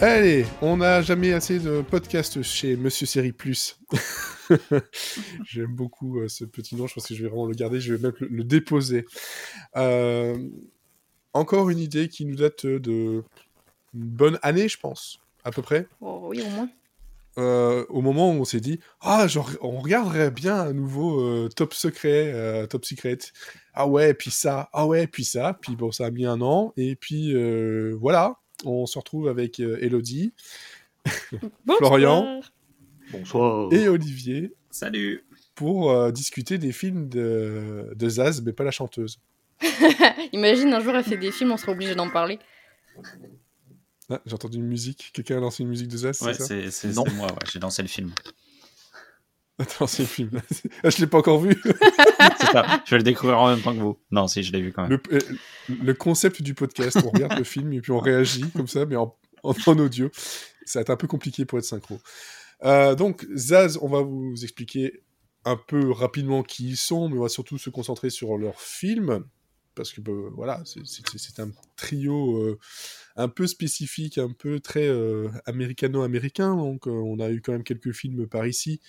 Allez, on n'a jamais assez de podcasts chez Monsieur Série Plus. J'aime beaucoup euh, ce petit nom, je pense que je vais vraiment le garder, je vais même le, le déposer. Euh, encore une idée qui nous date de une bonne année, je pense, à peu près. Oh, oui, au moins. Euh, au moment où on s'est dit ah genre on regarderait bien un nouveau euh, top secret euh, top secret ah ouais puis ça ah ouais puis ça puis bon ça a mis un an et puis voilà on se retrouve avec euh, Elodie Florian Bonsoir. et Olivier Salut pour euh, discuter des films de, de Zaz mais pas la chanteuse Imagine un jour elle fait des films, on sera obligé d'en parler. ah, j'ai entendu une musique quelqu'un a lancé une musique de Zaz Ouais, c'est ça? c'est c'est- Non. c'est moi, ouais, j'ai lancé le film. Attends c'est le film ah, je l'ai pas encore vu C'est ça, je vais le découvrir en même temps que vous. Non, si, je l'ai vu quand même. le, euh, le concept du podcast, on regarde le film et puis on réagit comme ça, mais en, en, en audio. Ça va être un peu compliqué pour être synchro. Euh, donc, Zaz, on va vous expliquer un peu rapidement qui ils sont, mais on va surtout se concentrer sur leurs films. Parce que bah, voilà, c'est- un trio euh, un peu spécifique, un peu très euh, américano-américain. Donc, on a eu quand même quelques films par ici.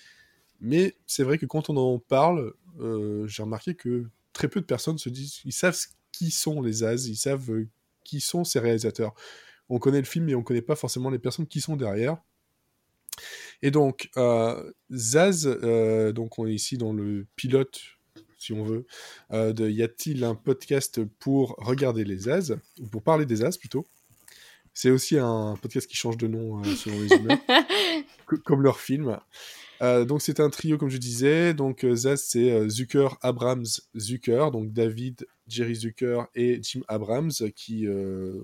Mais c'est vrai que quand on en parle, euh, j'ai remarqué que très peu de personnes se disent, ils savent qui sont les As, ils savent euh, qui sont ces réalisateurs. On connaît le film, mais on connaît pas forcément les personnes qui sont derrière. Et donc, euh, Zaz, euh, donc on est ici dans le pilote, si on veut, euh, de Y a-t-il un podcast pour regarder les Zaz, ou pour parler des Zaz plutôt. C'est aussi un podcast qui change de nom selon les humeurs, co- comme leur film. Euh, donc c'est un trio comme je disais. Donc euh, Zaz c'est euh, Zucker, Abrams, Zucker, donc David, Jerry Zucker et Jim Abrams qui euh,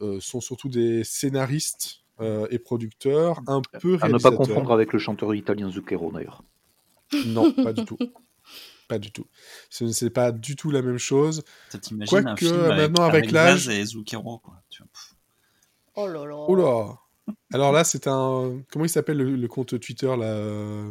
euh, sont surtout des scénaristes euh, et producteurs, un peu À ne pas confondre avec le chanteur italien Zucchero d'ailleurs. Non, pas du tout. Pas du tout. Ce n'est pas du tout la même chose. T'imagines un Quoique, film avec, maintenant, avec l'âge- et Zucchero, quoi. Tu vois, pff. Oh là là. Oula Alors là, c'est un... Comment il s'appelle le, le compte Twitter là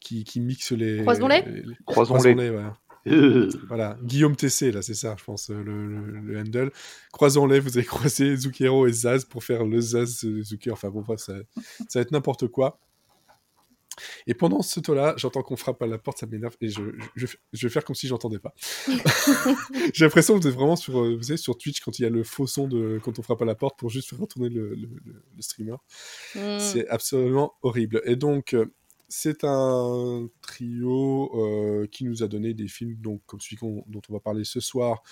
qui, qui mixe les... Croisons-les les- les- Croisons-les. Voilà. Euh, Voilà, Guillaume TC, là, c'est ça, je pense, le, le- le handle. Croisons-les, vous avez croisé Zucchero et Zaz pour faire le Zaz Zucker. Enfin bon, bref, ça, ça va être n'importe quoi. Et pendant ce temps-là, j'entends qu'on frappe à la porte, ça m'énerve, et je, je, je- je vais faire comme si j'entendais pas. J'ai l'impression que vous êtes vraiment sur, euh, vous savez, sur Twitch quand il y a le faux son de quand on frappe à la porte pour juste faire retourner le, le- le- le streamer. Hmm. C'est absolument horrible. Et donc, euh, c'est un trio euh, qui nous a donné des films donc, comme celui dont on va parler ce soir,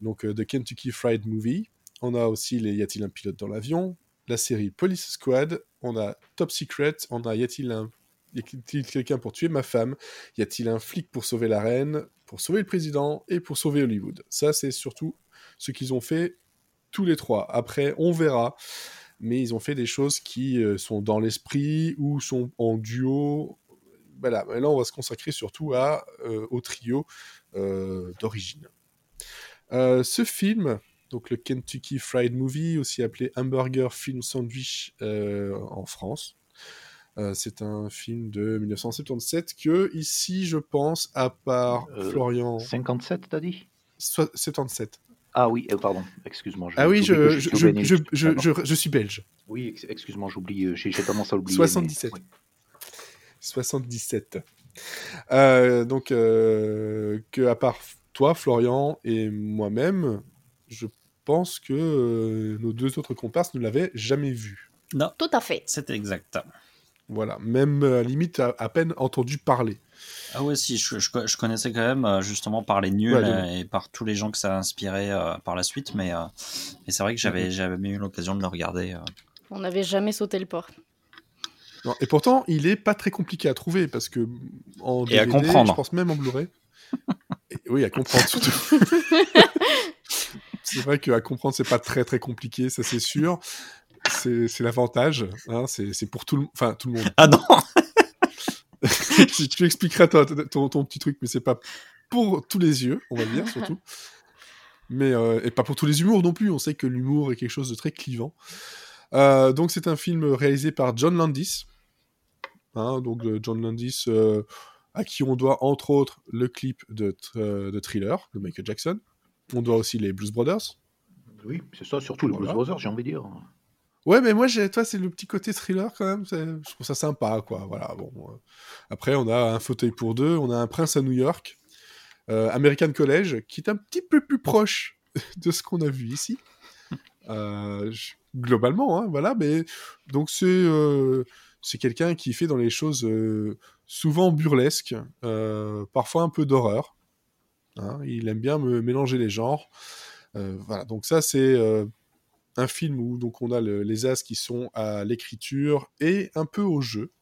donc euh, The Kentucky Fried Movie. On a aussi les Y a-t-il un pilote dans l'avion? La série Police Squad. On a Top Secret. On a Y a-t-il un... y a-t-il quelqu'un pour tuer ma femme? Y a-t-il un flic pour sauver la reine Pour sauver le président Et pour sauver Hollywood? Ça, c'est surtout ce qu'ils ont fait tous les trois. Après, on verra mais ils ont fait des choses qui euh, sont dans l'esprit ou sont en duo. Voilà, mais là on va se consacrer surtout euh, au trio euh, d'origine. Ce film, donc le Kentucky Fried Movie, aussi appelé Hamburger Film Sandwich en France, euh, c'est un film de 1977 que ici je pense, à part Euh, Florian, 57, t'as dit? So- 77. Ah oui, euh, pardon, excuse-moi. Ah oui, je, suis je, au je, Bénin. je, je, Pardon. je- je suis belge. Oui, ex- excuse-moi, j'oublie, j'ai tendance à oublier. 77. mais- ouais. 77. Euh, donc, euh, que à part toi, Florian, et moi-même, je pense que euh, nos deux autres comparses ne l'avaient jamais vu. Non, Tout à fait. c'est exact. Voilà, même euh, à limite à, à peine entendu parler. Ah ouais, si, je, je, je connaissais quand même, euh, justement, par les nuls Ouais, euh, et par tous les gens que ça a inspiré euh, par la suite, mais, euh, mais c'est vrai que j'avais Mhm. jamais eu l'occasion de le regarder. euh. On n'avait jamais sauté le port. Non, et pourtant, il est pas très compliqué à trouver parce que en Et à DVD, comprendre. je pense même en Blu-ray. Oui, à comprendre surtout. c'est vrai qu'à comprendre, c'est pas très très compliqué, ça c'est sûr. C'est l'avantage. Hein, c'est pour tout le, enfin, tout le monde. Ah non tu, tu expliqueras ton, ton, ton petit truc, mais c'est pas pour tous les yeux, on va dire, surtout. Mais, euh, et pas pour tous les humours non plus. On sait que l'humour est quelque chose de très clivant. Euh, donc, c'est un film réalisé par John Landis. Hein, donc, euh, John Landis, euh, à qui on doit, entre autres, le clip de, euh, de Thriller de Michael Jackson. On doit aussi les Blues Brothers. Oui, c'est ça, surtout le Voilà. Blues Brothers, j'ai envie de dire. Ouais, mais moi, toi, c'est le petit côté thriller quand même. Je trouve ça sympa, quoi. Voilà. Bon. euh. Après, on a un fauteuil pour deux, on a un prince à New York, euh, American College, qui est un petit peu plus proche de ce qu'on a vu ici. Euh, globalement, hein, voilà. Mais donc c'est quelqu'un qui fait dans les choses souvent burlesques, parfois un peu d'horreur. hein. il aime bien me mélanger les genres. Voilà. Donc ça, c'est un film où donc on a le- les as qui sont à l'écriture et un peu au jeu,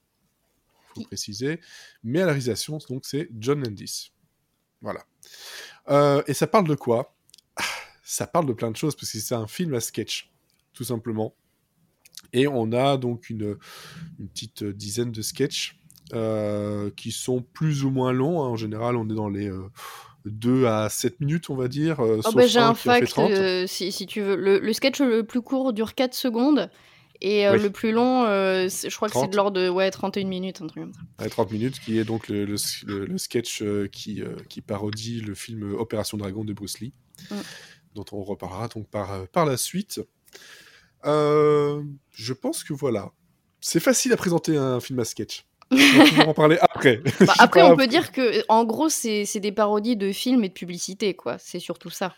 faut préciser, mais à la réalisation donc c'est John Landis. Voilà. Euh, et ça parle de quoi? Ah, Ça parle de plein de choses parce que c'est un film à sketch, tout simplement. Et on a donc une, une petite dizaine de sketchs euh, qui sont plus ou moins longs. hein. En général, on est dans les 2 à 7 minutes, on va dire. euh, Oh, sauf bah, j'ai un fact, 30. euh, si, si tu veux. Le, le sketch le plus court dure 4 secondes. Et euh, Oui. le plus long, euh, je crois que c'est 30. de l'ordre de ouais, 31 minutes, un truc comme ça. Ouais, 30 minutes, qui est donc le, le- le- le sketch qui, qui parodie le film Opération Dragon de Bruce Lee, Mm. dont on reparlera donc par, par la suite. Je pense que voilà. C'est facile à présenter un film à sketch. On va en parler après. Bah, après, on peut dire que, en gros, c'est c'est des parodies de films et de publicités, quoi. C'est surtout ça.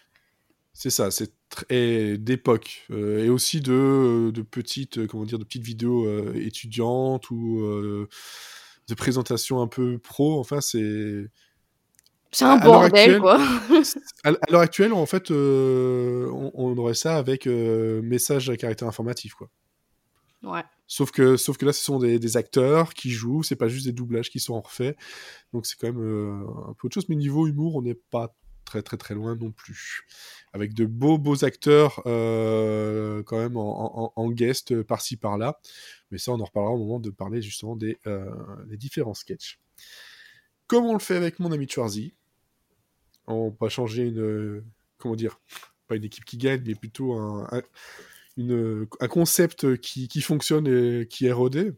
C'est ça, c'est très d'époque euh, et aussi de, de petites, euh, comment dire, de petites vidéos euh, étudiantes ou euh, de présentations un peu pro. Enfin, c'est C'est un à bordel, actuelle- quoi. À l'heure actuelle, en fait, euh, on, on aurait ça avec euh, message à caractère informatif, quoi. Sauf que, sauf que là, ce sont des, des acteurs qui jouent, c'est pas juste des doublages qui sont refaits. Donc c'est quand même euh, un peu autre chose. Mais niveau humour, on n'est pas très très très loin non plus. Avec de beaux beaux acteurs euh, quand même en, en- guest euh, par-ci par-là. Mais ça, on en reparlera au moment de parler justement des euh, différents sketchs. Comme on le fait avec mon ami Schwarzy, on va changer une comment dire pas une équipe qui gagne, mais plutôt un- une, un concept qui, qui fonctionne et qui est rodé.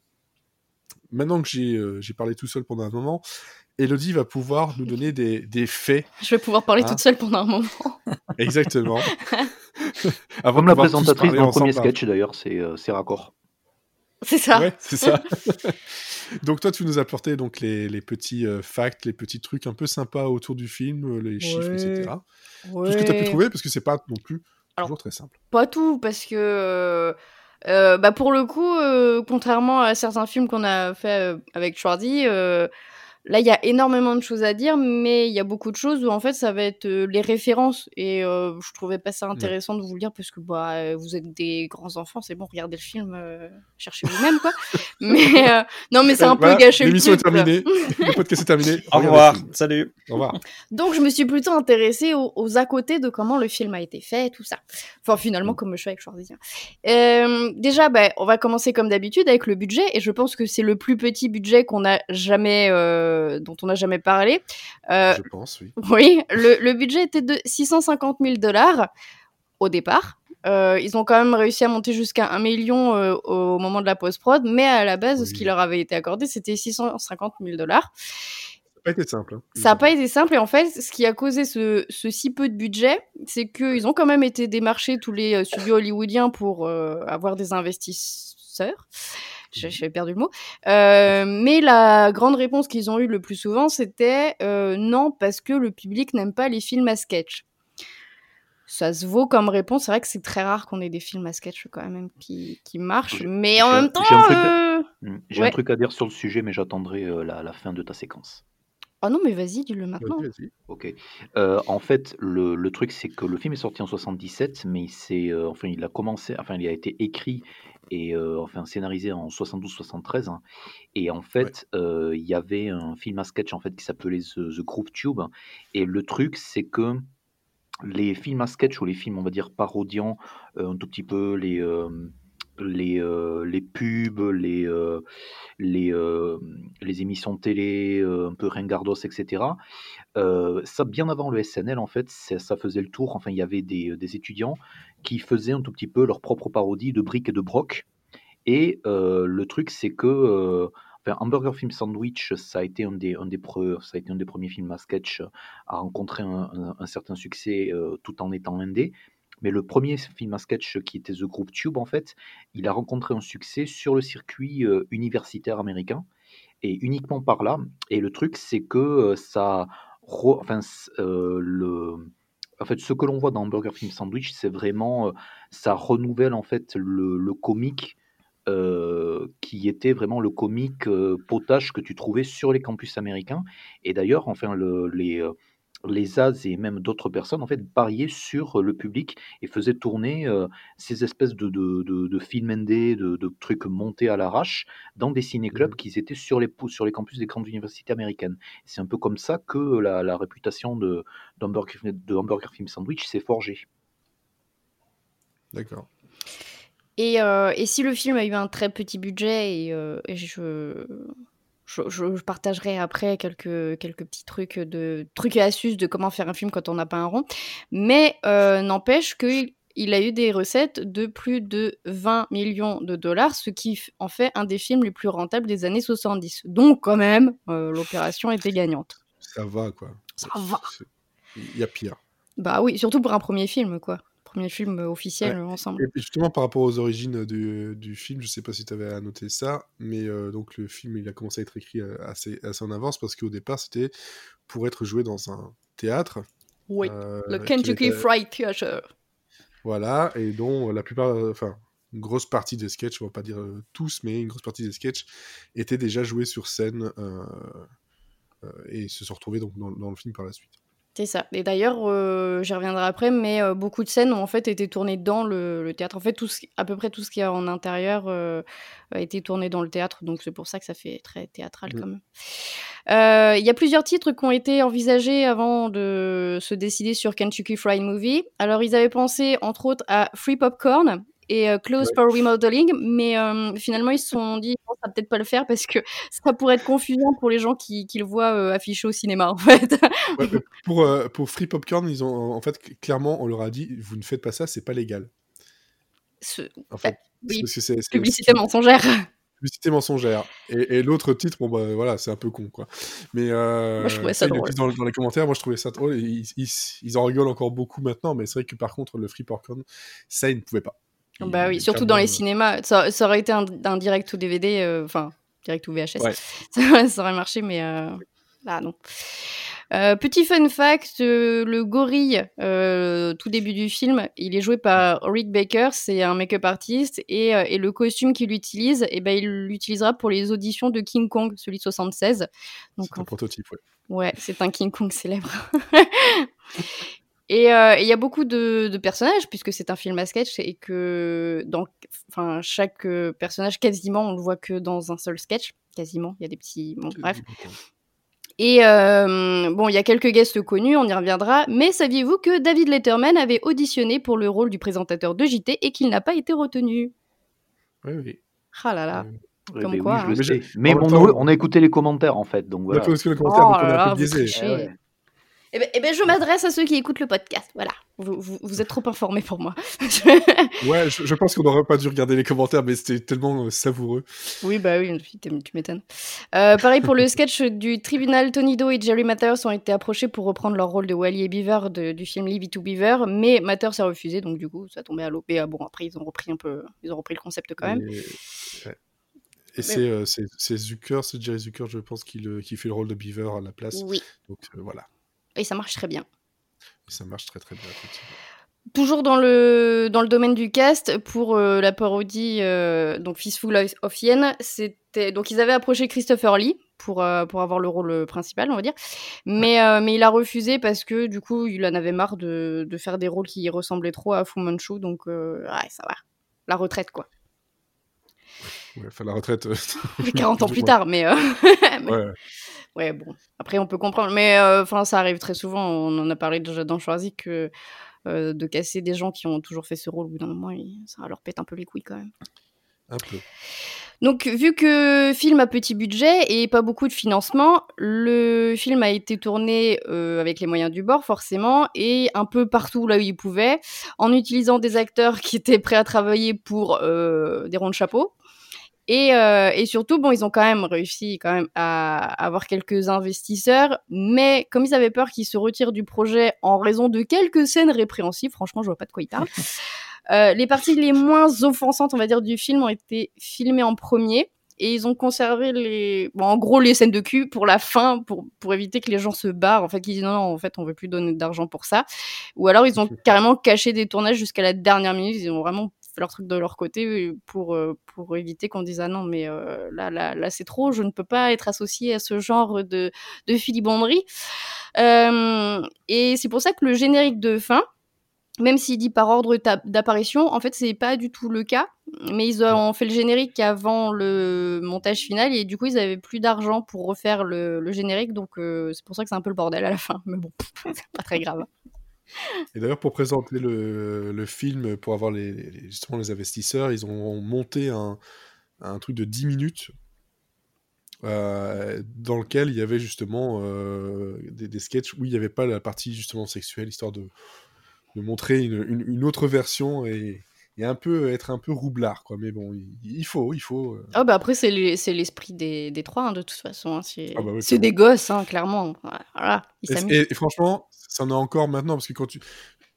Maintenant que j'ai euh, j'ai parlé tout seul pendant un moment, Elodie va pouvoir nous donner des, des faits. Je vais pouvoir parler Hein toute seule pendant un moment. Exactement. Avant Comme de la présentatrice dans le premier ensemble. sketch d'ailleurs, c'est euh, c'est raccord. C'est ça. Ouais, c'est ça. donc toi, tu nous as apporté donc les, les petits euh, facts, les petits trucs un peu sympas autour du film, euh, les chiffres, Ouais. etc. Tout ce que tu as pu trouver, parce que c'est pas non plus Alors, toujours très simple. Pas tout, parce que euh, euh, bah pour le coup, euh, contrairement à certains films qu'on a fait euh, avec Schwarzy, là il y a énormément de choses à dire, mais il y a beaucoup de choses où en fait ça va être euh, les références. Et euh, je trouvais pas ça intéressant de vous le dire parce que bah euh, vous êtes des grands enfants, c'est bon, regardez le film, euh, cherchez vous-même quoi. mais euh, non, mais c'est un voilà, peu gâché le L'émission est terminée, le podcast est terminé. Au revoir, salut. Au revoir. Donc je me suis plutôt intéressée aux, aux à côté de comment le film a été fait, tout ça. Enfin finalement comme je fais avec Schwarzy. Euh, déjà, bah, on va commencer comme d'habitude avec le budget et je pense que c'est le plus petit budget qu'on a jamais, euh, dont on n'a jamais parlé. Euh, Je pense, oui. oui, le, le budget était de 650 000 dollars au départ. Euh, ils ont quand même réussi à monter jusqu'à 1 million euh, au moment de la post-prod, mais à la base, ce Oui. qui leur avait été accordé, c'était 650 000 dollars. Ça n'a pas été simple. hein. Ça n'a pas été simple et en fait, ce qui a causé ce, ce si peu de budget, c'est qu'ils ont quand même été démarchés tous les euh, studios hollywoodiens pour euh, avoir des investisseurs. J'ai j'ai perdu le mot. Euh, mais la grande réponse qu'ils ont eue le plus souvent, c'était euh, non, parce que le public n'aime pas les films à sketch. Ça se vaut comme réponse. C'est vrai que c'est très rare qu'on ait des films à sketch quand même qui, qui marchent. Mais en même temps, j'ai un truc euh, Hmm. J'ai Ouais. un truc à dire sur le sujet, mais j'attendrai euh, la, la fin de ta séquence. Oh non, mais vas-y, dis-le maintenant. Ok. Euh, en fait, le, le truc, c'est que le film est sorti en 77, mais il s'est, euh, enfin, il a commencé, enfin, il a été écrit et euh, enfin scénarisé en 72-73. hein. et en fait, euh, il y avait un film à sketch en fait qui s'appelait The, The Group Tube. Et le truc, c'est que les films à sketch ou les films, on va dire parodiant euh, un tout petit peu les euh, les, euh, les pubs, les, euh, les, euh, les émissions télé, un peu ringardos, etc. Ça, bien avant le SNL, en fait, ça, faisait le tour. Enfin, il y avait des, des étudiants qui faisaient un tout petit peu leur propre parodie de briques et de broc. Et le truc, c'est que enfin, Hamburger Film Sandwich, ça a été un des, un des, ça a été un des premiers films à sketch à rencontrer un, un- certain succès tout en étant indé. Mais le premier film à sketch qui était The Group Tube, en fait, il a rencontré un succès sur le circuit euh, universitaire américain et uniquement par là. Et le truc, c'est que euh, ça, enfin, le, en fait, ce que l'on voit dans Burger Film Sandwich, c'est vraiment, ça renouvelle en fait le, comique euh, qui était vraiment le comique euh, potage que tu trouvais sur les campus américains. Et d'ailleurs, enfin, le, les, euh, les As et même d'autres personnes en fait pariaient sur le public et faisaient tourner ces espèces de, de, de, films indés, de, de, trucs montés à l'arrache dans des ciné-clubs mmh. qui étaient sur les, sur les campus des grandes universités américaines. C'est un peu comme ça que la, la réputation de, Hamburger, de Hamburger Film Sandwich s'est forgée. D'accord. Euh, et, si le film a eu un très petit budget, et, euh, je, je, partagerai après quelques, quelques petits trucs, de, trucs et astuces de comment faire un film quand on n'a pas un rond, mais euh, n'empêche qu'il il a eu des recettes de plus de 20 millions de dollars, ce qui en fait un des films les plus rentables des années 70. Donc quand même, l'opération était gagnante. Ça va quoi. Ça va. Il y a pire. Bah oui, surtout pour un premier film quoi premier film officiel ensemble. Et justement, par rapport aux origines du, du film, je sais pas si tu avais à noter ça, mais euh, donc le film, il a commencé à être écrit euh, assez, assez en avance parce qu'au départ, c'était pour être joué dans un théâtre. Oui, euh, le Kentucky Fried Theater. Voilà, et dont la plupart, enfin, une grosse partie des sketchs, on va pas dire tous, mais une grosse partie des sketchs étaient déjà joués sur scène et se sont retrouvés donc dans le film par la suite. C'est ça. Et d'ailleurs, euh, j'y reviendrai après, mais euh, beaucoup de scènes ont en fait été tournées dans le, théâtre. En fait, tout ce, à peu près tout ce qu'il y a en intérieur euh, a été tourné dans le théâtre, donc c'est pour ça que ça fait très théâtral quand même. Il y a plusieurs titres qui ont été envisagés avant de se décider sur Kentucky Fried Movie. Alors, ils avaient pensé entre autres à Free Popcorn, et euh, Close for Remodeling, mais euh, finalement ils se sont dit ça va peut-être pas le faire parce que ça pourrait être confusant pour les gens qui, qui le voient euh, affiché au cinéma en fait. pour, pour Free Popcorn, ils ont en fait clairement on leur a dit vous ne faites pas ça, c'est pas légal. En fait, oui. c'est, publicité mensongère publicité mensongère. Et, et l'autre titre, bon bah voilà, c'est un peu con quoi. Mais moi, je trouvais ça drôle. Dans, dans, les commentaires, moi je trouvais ça drôle. ils, ils, en rigolent encore beaucoup maintenant, mais c'est vrai que par contre le free popcorn, ça ils ne pouvaient pas. Bah oui, surtout dans les cinémas. Ça, aurait été un, direct ou DVD, euh, enfin, direct ou VHS. Ça, aurait marché, mais euh, là, non. Euh, petit fun fact, le gorille, tout début du film, il est joué par Rick Baker, c'est un make-up artiste, et, le costume qu'il utilise, et eh ben, il l'utilisera pour les auditions de King Kong, celui de 76. C'est un prototype, ouais. Ouais, c'est un King Kong célèbre. Euh, et il y a beaucoup de, personnages, puisque c'est un film à sketch, et que dans enfin, chaque euh, personnage, quasiment, on le voit que dans un seul sketch. Quasiment, il y a des petits. Bon, bref. Et euh, bon, il y a quelques guests connus, on y reviendra. Mais saviez-vous que David Letterman avait auditionné pour le rôle du présentateur de JT et qu'il n'a pas été retenu? Oui, oui. Ah là là. Comme quoi. Oui, hein. Mais, on, a écouté les commentaires en fait. Donc voilà. On a les commentaires, donc on a un peu biaisé. Eh ben, eh ben, je m'adresse à ceux qui écoutent le podcast. Voilà. Vous, vous, êtes trop informés pour moi. ouais, je, pense qu'on n'aurait pas dû regarder les commentaires, mais c'était tellement euh, savoureux. Oui, bah oui, tu m'étonnes. Euh, pareil pour le sketch du tribunal, Tony Doe et Jerry Matters ont été approchés pour reprendre leur rôle de Wally et Beaver du film Leave to Beaver, mais Matters a refusé, donc du coup, ça tombait à l'OP. Ah, bon, après, ils ont repris un peu, ils ont repris le concept quand même. Et, euh, c'est Zucker, c'est Jerry Zucker, je pense, qui, qui, fait le rôle de Beaver à la place. Oui. Donc voilà. Et ça marche très bien. ça marche très très bien, Toujours dans le, dans le domaine du cast, pour euh, la parodie euh, donc Fistful of Yen, c'était donc ils avaient approché Christopher Lee pour, euh, pour avoir le rôle principal, on va dire, mais, mais il a refusé parce que du coup il en avait marre de, de faire des rôles qui ressemblaient trop à Fu Manchu, donc ouais, ça va, la retraite quoi. Ouais, enfin la retraite. 40 ans plus tard, mais. mais... Ouais. Ouais, bon. Après, on peut comprendre. Mais euh, enfin, ça arrive très souvent. On en a parlé déjà dans Choisi que euh, de casser des gens qui ont toujours fait ce rôle au bout d'un moment, ça leur pète un peu les couilles quand même. Un peu. Donc, vu que film à petit budget et pas beaucoup de financement, le film a été tourné euh, avec les moyens du bord, forcément, et un peu partout là où il pouvait, en utilisant des acteurs qui étaient prêts à travailler pour des ronds de chapeau. Et, euh, et surtout, bon, ils ont quand même réussi quand même à avoir quelques investisseurs, mais comme ils avaient peur qu'ils se retirent du projet en raison de quelques scènes répréhensibles, franchement, je vois pas de quoi ils parlent. Euh, les parties les moins offensantes, on va dire, du film ont été filmées en premier et ils ont conservé les, bon, en gros, les scènes de cul pour la fin, pour, pour éviter que les gens se barrent. En fait, ils disent non, non, en fait, on veut plus donner d'argent pour ça. Ou alors, ils ont carrément caché des tournages jusqu'à la dernière minute. Ils ont vraiment leur truc de leur côté pour, euh, pour éviter qu'on dise ah non, mais euh, là, là, là, c'est trop, je ne peux pas être associé à ce genre de, de filibonderie. Euh, et c'est pour ça que le générique de fin, même s'il dit par ordre d'apparition, en fait, c'est pas du tout le cas. Mais ils ont fait le générique avant le montage final et du coup, ils avaient plus d'argent pour refaire le, générique. Donc, euh, c'est pour ça que c'est un peu le bordel à la fin. Mais bon, c'est pas très grave. Et d'ailleurs, pour présenter le, film, pour avoir justement les investisseurs, ils ont monté un, truc de 10 minutes euh, dans lequel il y avait justement euh, des, des, sketchs où il n'y avait pas la partie justement sexuelle, histoire de, de montrer une, une, autre version et, et, un peu être un peu roublard quoi mais bon il, faut il faut euh. ah bah après c'est l'esprit des, des trois hein, de toute façon hein. c'est ah bah des gosses hein, clairement voilà et, franchement ça en a encore maintenant parce que quand tu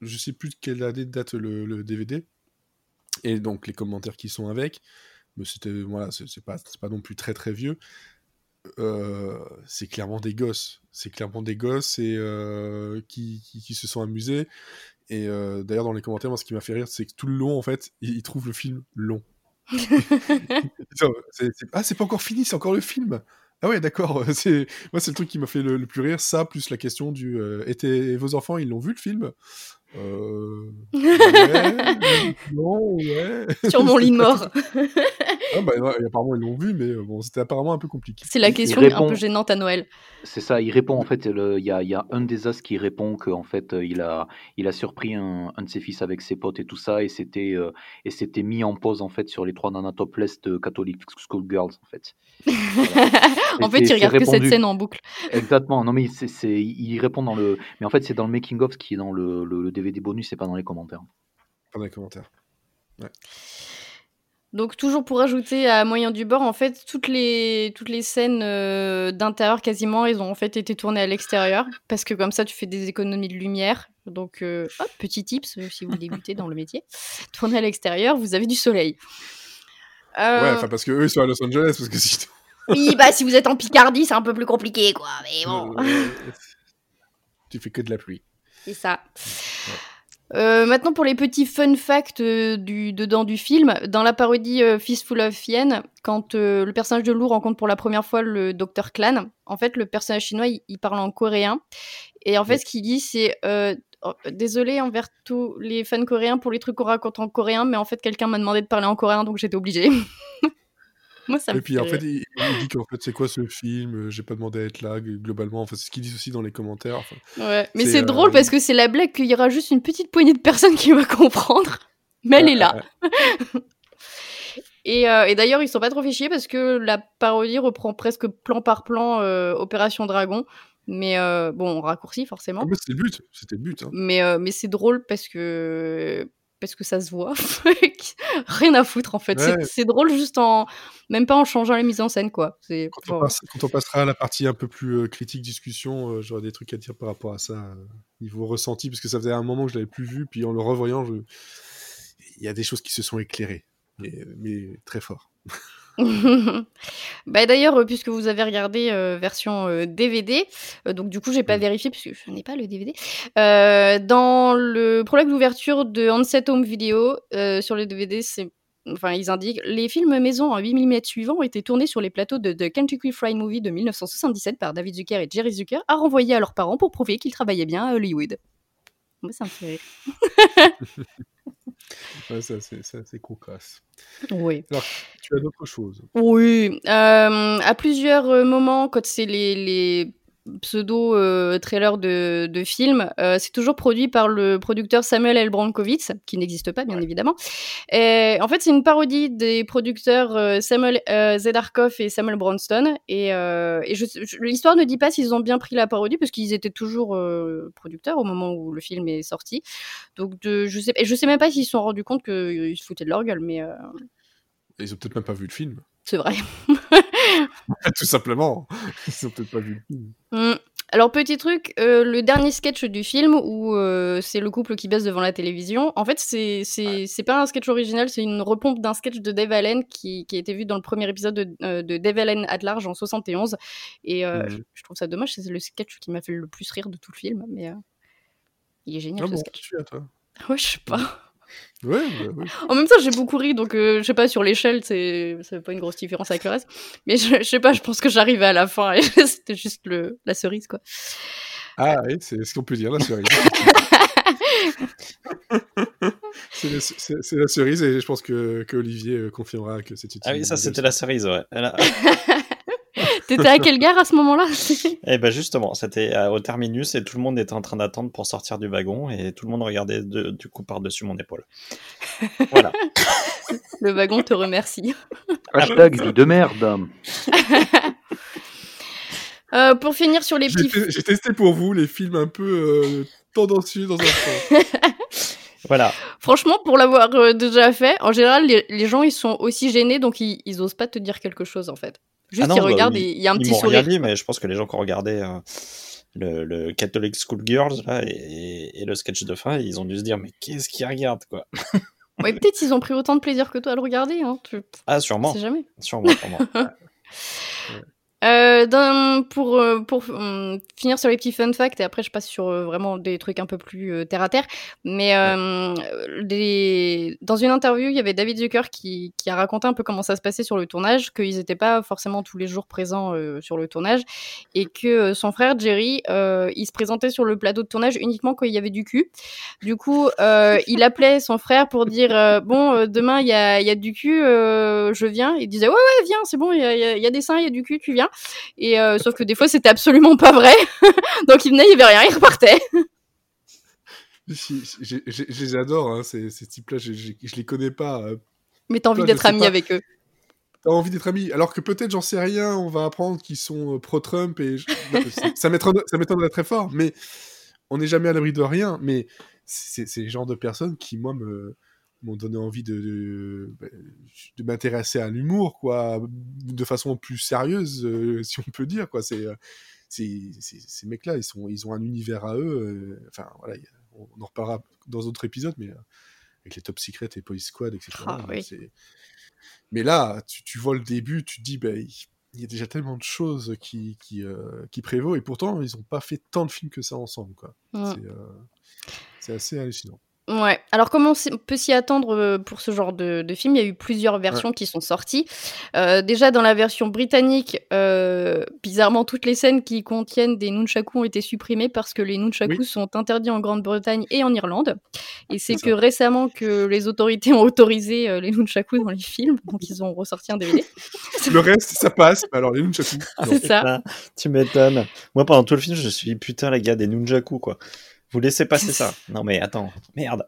je sais plus de quelle année date le, le DVD et donc les commentaires qui sont avec mais c'était voilà c'est pas non plus très très vieux euh, c'est clairement des gosses. C'est clairement des gosses et euh, qui, qui, qui, se sont amusés. Et euh, d'ailleurs, dans les commentaires, moi, ce qui m'a fait rire, c'est que tout le long, en fait, ils, trouvent le film long. Ah, c'est pas encore fini, c'est encore le film. Ah ouais, d'accord. C'est moi, c'est le truc qui m'a fait le, plus rire. Ça, plus la question du. Euh, et, vos enfants, ils l'ont vu le film? Euh... ouais, non, ouais. Sur mon lit de mort. ah bah, apparemment, ils l'ont vu, mais euh, bon, c'était apparemment un peu compliqué. C'est la question un peu gênante à Noël. C'est ça, il répond en fait, il y a, y a, un des as qui répond qu'en fait, euh, il a, il a surpris un, un, de ses fils avec ses potes et tout ça, et c'était euh, et c'était mis en pause en fait sur les trois Nana Topless de Catholic School Girls en fait. en fait, il regarde que cette scène en boucle. Exactement, non mais c'est, il répond dans le. Mais en fait, c'est dans le making-of qui est dans le, le, le DVD bonus, c'est pas dans les commentaires. Pas dans les commentaires. Ouais. Donc toujours pour ajouter à moyen du bord, en fait, toutes les, toutes les scènes euh, d'intérieur quasiment, ils ont en fait été tournées à l'extérieur parce que comme ça, tu fais des économies de lumière. Donc, euh, hop, petit tips euh, si vous débutez dans le métier, tournez à l'extérieur, vous avez du soleil. Ouais, enfin parce que eux ils sont à Los Angeles parce que si. oui, bah si vous êtes en Picardie, c'est un peu plus compliqué, quoi. Mais bon. tu fais que de la pluie. C'est ça. Euh, maintenant pour les petits fun facts euh, dedans du film, dans la parodie euh, Fistful of Yen, quand le personnage de Lou rencontre pour la première fois le docteur Clan, en fait le personnage chinois il, parle en coréen et en fait ce qu'il dit c'est oh, désolé envers tous les fans coréens pour les trucs qu'on raconte en coréen, mais en fait quelqu'un m'a demandé de parler en coréen donc j'étais obligée. Moi, ça Et puis en fait, il, dit qu'en fait, c'est quoi ce film euh, J'ai pas demandé à être là, globalement. Enfin, c'est ce qu'ils disent aussi dans les commentaires. ouais, mais c'est drôle euh, parce que c'est la blague qu'il y aura juste une petite poignée de personnes qui va comprendre. Mais elle est là. et, euh, et d'ailleurs, ils sont pas trop fichés parce que la parodie reprend presque plan par plan Opération Dragon. Mais bon, on raccourcit forcément. Ah, c'était le but, c'était le but. Hein. Mais, mais c'est drôle parce que parce que ça se voit. Rien à foutre en fait. C'est drôle juste en même pas en changeant les mises en scène quoi. Quand, quand, on passera à la partie un peu plus euh, critique discussion, euh, j'aurai des trucs à dire par rapport à ça euh, niveau ressenti parce que ça faisait un moment que je l'avais plus vu puis en le revoyant, je... il y a des choses qui se sont éclairées, mais, mais très fort. bah d'ailleurs, euh, puisque vous avez regardé euh, version DVD, euh, donc du coup j'ai pas vérifié puisque je n'ai pas le DVD. dans le prologue d'ouverture de Onset Home Video sur le DVD, c'est Enfin, ils indiquent les films maison en 8 mm suivants ont été tournés sur les plateaux de The Kentucky Fried Movie de 1977 par David Zucker et Jerry Zucker, à renvoyer à leurs parents pour prouver qu'ils travaillaient bien à Hollywood. Moi, ça me fait rire. ouais, ça, c'est cocasse. Oui. Alors, tu as d'autres choses? Oui. Euh, à plusieurs moments, quand c'est les, les pseudo euh, trailer de, de film. Euh, c'est toujours produit par le producteur Samuel L. Brankovitz, qui n'existe pas bien évidemment. Et, en fait, c'est une parodie des producteurs euh, Samuel Zedarkov et Samuel Bronston. Et, et l'histoire ne dit pas s'ils ont bien pris la parodie, parce qu'ils étaient toujours producteurs au moment où le film est sorti. Donc, de, je sais, et je sais même pas s'ils se sont rendus compte qu'ils se foutaient de leur gueule, mais. Ils ont peut-être même pas vu le film. C'est vrai. Tout simplement. Ils ont peut-être pas vu le film. Mm. Alors, petit truc, euh, le dernier sketch du film où euh, c'est le couple qui baisse devant la télévision, en fait, c'est pas un sketch original, c'est une repompe d'un sketch de Dave Allen qui, qui a été vu dans le premier épisode de, euh, de Dave Allen at large en 71. Et je, je trouve ça dommage, c'est le sketch qui m'a fait le plus rire de tout le film, mais il est génial Ah ce bon, sketch. tu es à toi? Ouais, je sais pas. Ouais, ouais, ouais. En même temps, j'ai beaucoup ri, donc euh, je sais pas, sur l'échelle, c'est ça fait pas une grosse différence avec le reste. Mais je, je sais pas, je pense que j'arrivais à la fin et c'était juste le, la cerise, quoi. Ah oui, c'est ce qu'on peut dire, la cerise. c'est la, cerise et je pense que, que Olivier euh, confirmera que c'est utile. Ah oui, ça c'était la cerise, ouais. Elle a- T'étais à quelle gare à ce moment-là? Eh ben justement, c'était euh, au terminus et tout le monde était en train d'attendre pour sortir du wagon et tout le monde regardait de- du coup par-dessus mon épaule. Voilà. Le wagon te remercie. Hashtag vie de merde. Euh, pour finir sur les petits... j'ai testé pour vous les films un peu euh, tendancieux dans un sens. Voilà. Franchement, pour l'avoir euh, déjà fait, en général, les, les gens, ils sont aussi gênés, donc ils, ils osent pas te dire quelque chose, en fait. Juste, Ah non, ils bah, regardent il y a un petit m'ont rien sourire. dit, mais je pense que les gens qui ont regardé euh, le, le Catholic School Girls là, et, et le sketch de fin, ils ont dû se dire mais qu'est-ce qu'ils regardent quoi? Ouais, peut-être ils ont pris autant de plaisir que toi à le regarder, hein. Tu Ah sûrement, sais jamais. sûrement, sûrement. Euh, dans- pour euh, pour finir sur les petits fun facts et après je passe sur euh, vraiment des trucs un peu plus euh, terre à terre. Mais euh, des... dans une interview, il y avait David Zucker qui, qui a raconté un peu comment ça se passait sur le tournage, qu'ils n'étaient pas forcément tous les jours présents sur le tournage et que son frère Jerry, il se présentait sur le plateau de tournage uniquement quand il y avait du cul. Du coup, il appelait son frère pour dire bon demain il y a, y a du cul, euh, je viens. Il disait ouais ouais viens, c'est bon, il y a, y a des seins, il y a du cul, tu viens. Et euh, sauf que des fois c'était absolument pas vrai. Donc il venait, il y avait rien, il repartait. Si, si, j'ai- j'ai- Je les adore, hein, ces, ces types-là, je, je, je les connais pas. euh. Mais t'as envie je d'être ami pas. avec eux. T'as envie d'être ami, alors que peut-être, j'en sais rien, on va apprendre qu'ils sont euh, pro-Trump et je- ça- ça m'étonnerait ça m'étonnerait très fort, mais on n'est jamais à l'abri de rien. Mais c'est c'est le genre de personnes qui, moi, me m'ont donné envie de, de, de m'intéresser à l'humour, quoi, de façon plus sérieuse, euh, si on peut dire, quoi. C'est euh, c'est- c'est- ces mecs-là, ils, sont, ils ont un univers à eux. euh, Enfin, voilà, on, on en reparlera dans d'autres épisodes, mais euh, avec les Top Secret et Police Squad, etc. Ah, oui. Mais là, tu, tu vois le début, tu te dis, ben, il y a déjà tellement de choses qui, qui, qui prévaut, et pourtant, ils n'ont pas fait tant de films que ça ensemble. quoi. Mm. C'est c'est assez hallucinant. Ouais. Alors comment on peut s'y attendre euh, pour ce genre de, de film? Il y a eu plusieurs versions qui sont sorties. Euh, déjà dans la version britannique, euh, bizarrement toutes les scènes qui contiennent des nunchakus ont été supprimées parce que les nunchakus Oui. sont interdits en Grande-Bretagne et en Irlande. Et c'est que récemment que les autorités ont autorisé euh, les nunchakus dans les films, donc ils ont ressorti un DVD. Le reste, ça passe, mais alors les nunchakus, c'est ça. Ah, tu m'étonnes. Moi pendant tout le film, je suis putain les gars des nunjaku quoi. Vous laissez passer ça. Non mais attends, merde.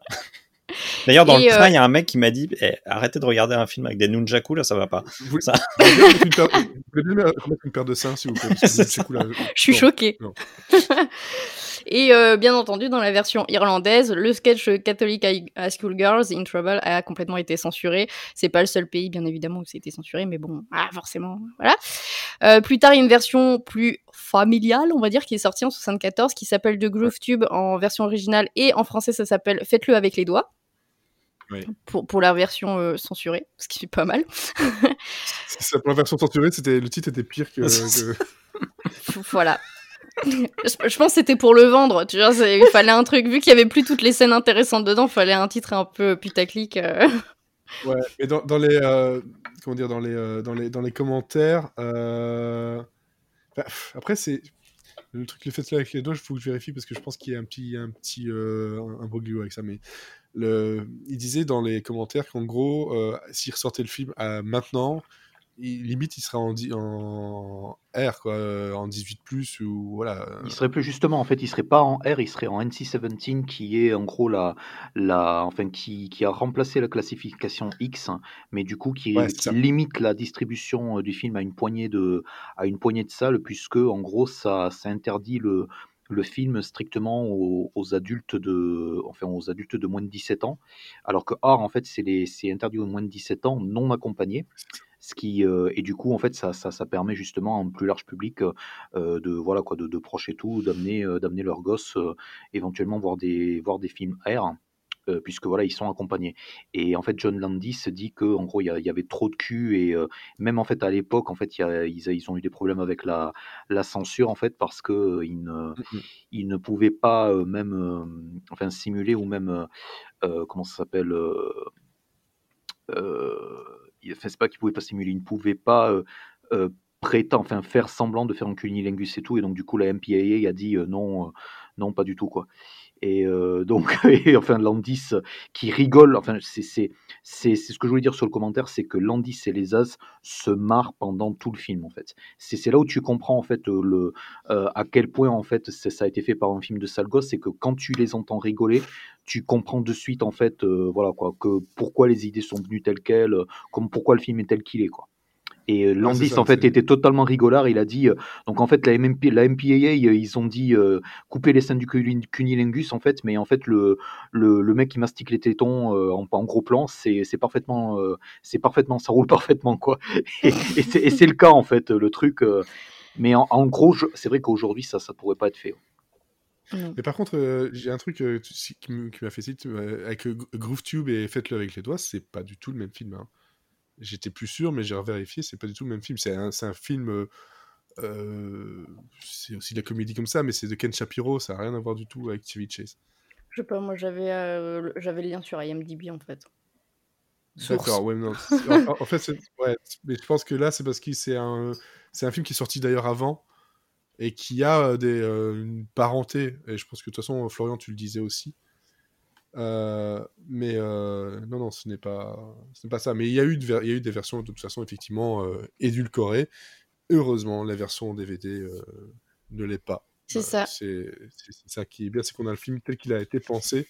D'ailleurs dans Et, le train, euh, il y a un mec qui m'a dit eh, arrêtez de regarder un film avec des nunjaku là, ça va pas. Vous voulez Ça- vous voulez bien mettre une paire- vous une paire de seins, s'il vous plaît Je suis non. Et euh, bien entendu, dans la version irlandaise, le sketch Catholic High High School Girls in Trouble a complètement été censuré. C'est pas le seul pays, bien évidemment, où c'était censuré, mais bon, ah, forcément, voilà. Euh, plus tard, il y a une version plus familiale, on va dire, qui est sortie en 74, qui s'appelle The Groove Tube en version originale et en français, ça s'appelle Faites-le avec les doigts. Oui. Pour, pour la version euh, censurée, ce qui est pas mal. Ça, pour la version censurée, c'était le titre était pire que. que- voilà. Je, pense que c'était pour le vendre, tu vois, il fallait un truc, vu qu'il y avait plus toutes les scènes intéressantes dedans, il fallait un titre un peu putaclic. euh. Ouais, mais dans, les euh, comment dire dans les euh, dans les dans les commentaires. pff, après c'est le truc le fait là avec les doigts, il faut que je vérifie parce que je pense qu'il y a un petit un petit un broglio avec ça. Mais il disait dans les commentaires qu'en gros s'il ressortait le film maintenant. Il- limite, il serait en, R, quoi, euh, en 18 plus ou voilà. Il serait plus justement, en fait, il serait pas en R, il serait en NC17, qui est en gros la, la enfin, qui, qui a remplacé la classification X, hein, mais du coup qui, Ouais, limite la distribution euh, du film à une poignée de, à une poignée de salles, puisque en gros ça, ça interdit le, le film strictement aux, aux adultes de, enfin aux adultes de moins de 17 ans, alors que R en fait c'est les, c'est interdit aux moins de 17 ans non accompagnés. Ce qui, euh, et du coup, en fait, ça, ça, ça permet justement à un plus large public euh, de, voilà, quoi, de, de proches et tout, d'amener euh, d'amener leurs gosses éventuellement voir des, voir des films R. puisque voilà ils sont accompagnés et en fait John Landis dit que en gros il y, avait trop de cul et même en fait à l'époque en fait ils, ils, ont eu des problèmes avec la, la censure en fait parce que ils ne, mmh ils ne pouvaient pas même enfin simuler ou même comment ça s'appelle enfin, c'est pas qu'ils pouvaient pas simuler, ils ne pouvaient pas euh, euh, prétendre, enfin faire semblant de faire un cunilingus et tout, et donc du coup la MPAA a dit euh, non, non pas du tout quoi. Et donc, et, enfin, Landis qui rigole, enfin, c'est ce que je voulais dire sur le commentaire, c'est que Landis et les As se marrent pendant tout le film, en fait. C'est là où tu comprends, en fait, le, à quel point, en fait, ça a été fait par un film de sale c'est que quand tu les entends rigoler, tu comprends de suite, en fait, voilà, quoi, que pourquoi les idées sont venues telles quelles, comme pourquoi le film est tel qu'il est, quoi. Et euh, Landis, en fait, était totalement rigolard. Il a dit, euh, donc en fait, la, MP, la MPAA, euh, ils ont dit couper les scènes du cunilingus, en fait, mais en fait, le, le, le mec qui mastique les tétons en, en, gros plan, c'est parfaitement, c'est parfaitement, ça roule parfaitement, quoi. Et, et c'est le cas, en fait, le truc. mais en, en gros, c'est vrai qu'aujourd'hui, ça, ça pourrait pas être fait. Mais par contre, j'ai un truc qui m'a fait tilt avec GrooveTube et Faites-le avec les doigts, c'est pas du tout le même film. Hein. J'étais plus sûr, mais j'ai revérifié, c'est pas du tout le même film. C'est un, un, film. Euh, euh, c'est aussi de la comédie comme ça, mais c'est de Ken Shapiro, ça n'a rien à voir du tout avec TV Chase. Je sais pas, moi j'avais euh, j'avais le lien sur IMDb en fait. D'accord, ouais, non. en, fait, ouais, mais je pense que là, c'est parce que c'est un, un film qui est sorti d'ailleurs avant et qui a des, une parenté. Et je pense que de toute façon, Florian, tu le disais aussi. Euh, mais euh, non, non, ce n'est pas, ce n'est pas ça. Mais il y, a eu il y a eu des versions de toute façon effectivement euh, édulcorées. Heureusement, la version DVD ne l'est pas. C'est ça. C'est ça qui est bien, c'est qu'on a le film tel qu'il a été pensé,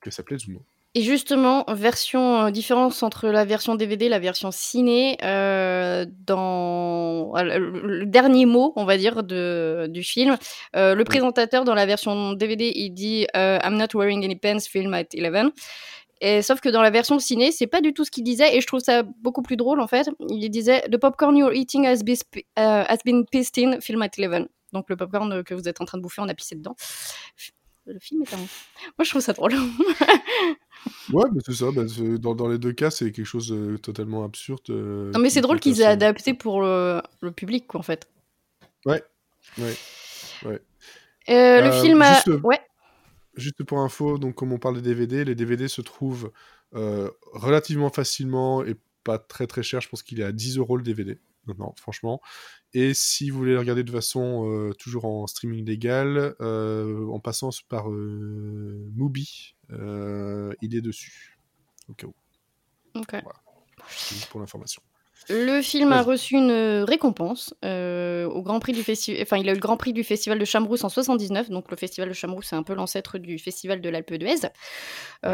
que ça plaise ou non. Et justement, version euh, différence entre la version DVD et la version ciné, euh, dans le dernier mot, on va dire, de, du film, euh, le présentateur dans la version DVD, il dit I'm not wearing any pants, film at 11. Et, sauf que dans la version ciné, c'est pas du tout ce qu'il disait, et je trouve ça beaucoup plus drôle en fait. Il disait The popcorn you're eating has, been, has been pissed in, film at 11. Donc le popcorn que vous êtes en train de bouffer, on a pissé dedans le film est un... Moi, je trouve ça drôle. ouais, mais c'est ça. Bah, dans, dans, les deux cas, c'est quelque chose de totalement absurde. Euh, non, mais c'est drôle qu'ils aient adapté pour le, le, public, quoi, en fait. Ouais. Ouais. ouais. Euh, le euh, film a... Ouais. Juste pour info, donc comme on parle des DVD, les DVD se trouvent relativement facilement et pas très très cher. Je pense qu'il est à 10 euros le DVD. Non, franchement. Et si vous voulez le regarder de façon euh, toujours en streaming légal, euh, en passant par euh, Mubi, il est dessus. Au cas où. Ok. Voilà. pour l'information. Le film a reçu une récompense au Grand Prix du festival. Enfin, il a eu le Grand Prix du Festival de Chamrousse en 79. Donc, le Festival de Chamrousse, c'est un peu l'ancêtre du Festival de l'Alpe d'Huez, qui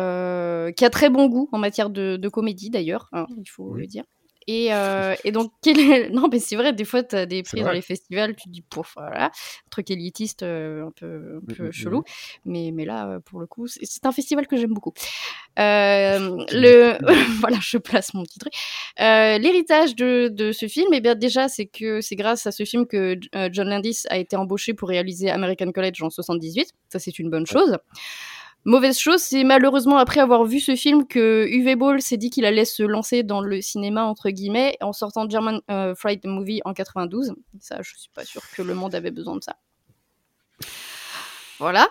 a très bon goût en matière de, comédie d'ailleurs, hein, il faut le dire. Et, euh, et, donc, non, mais c'est vrai, des fois, tu as des prix dans les festivals, tu te dis, pouf, voilà, un truc élitiste euh, un peu, un mmh, peu mmh, chelou. Mmh. Mais, mais là, euh, pour le coup, c'est un festival que j'aime beaucoup. le... voilà, je place mon petit truc. L'héritage de, de, ce film, eh bien, déjà, c'est que c'est grâce à ce film que John Landis a été embauché pour réaliser American College en 78. Ça, c'est une bonne chose. Mauvaise chose, c'est malheureusement après avoir vu ce film que Uwe Ball s'est dit qu'il allait se lancer dans le cinéma entre guillemets en sortant German euh, Fright Movie en 92. Ça, je suis pas sûre que le monde avait besoin de ça. Voilà.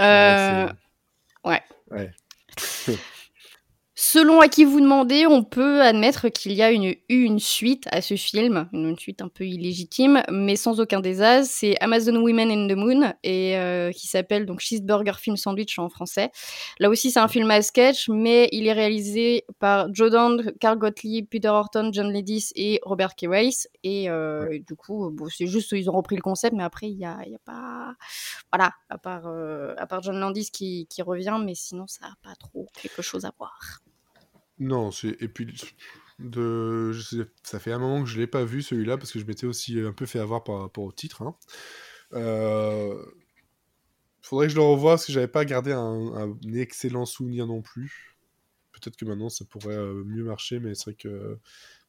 Euh... ouais. ouais. Selon à qui vous demandez, on peut admettre qu'il y a une, eu une suite à ce film, une suite un peu illégitime, mais sans aucun désastre. C'est Amazon Women in the Moon, et euh, qui s'appelle donc Cheeseburger Film Sandwich en français. Là aussi, c'est un film à sketch, mais il est réalisé par Joe Dante, Carl Gottlieb, Peter Horton, John Ledis et Robert K. Rice. Et, euh, du coup, bon, c'est juste ils ont repris le concept, mais après, il n'y a, y a, pas. Voilà, à part, euh, à part John Landis qui, qui revient, mais sinon, ça n'a pas trop quelque chose à voir. Non, et puis de ça fait un moment que je l'ai pas vu celui-là parce que je m'étais aussi un peu fait avoir par rapport au titre. Hein. Euh, faudrait que je le revoie parce que j'avais pas gardé un, excellent souvenir non plus. Peut-être que maintenant ça pourrait euh, mieux marcher, mais c'est vrai que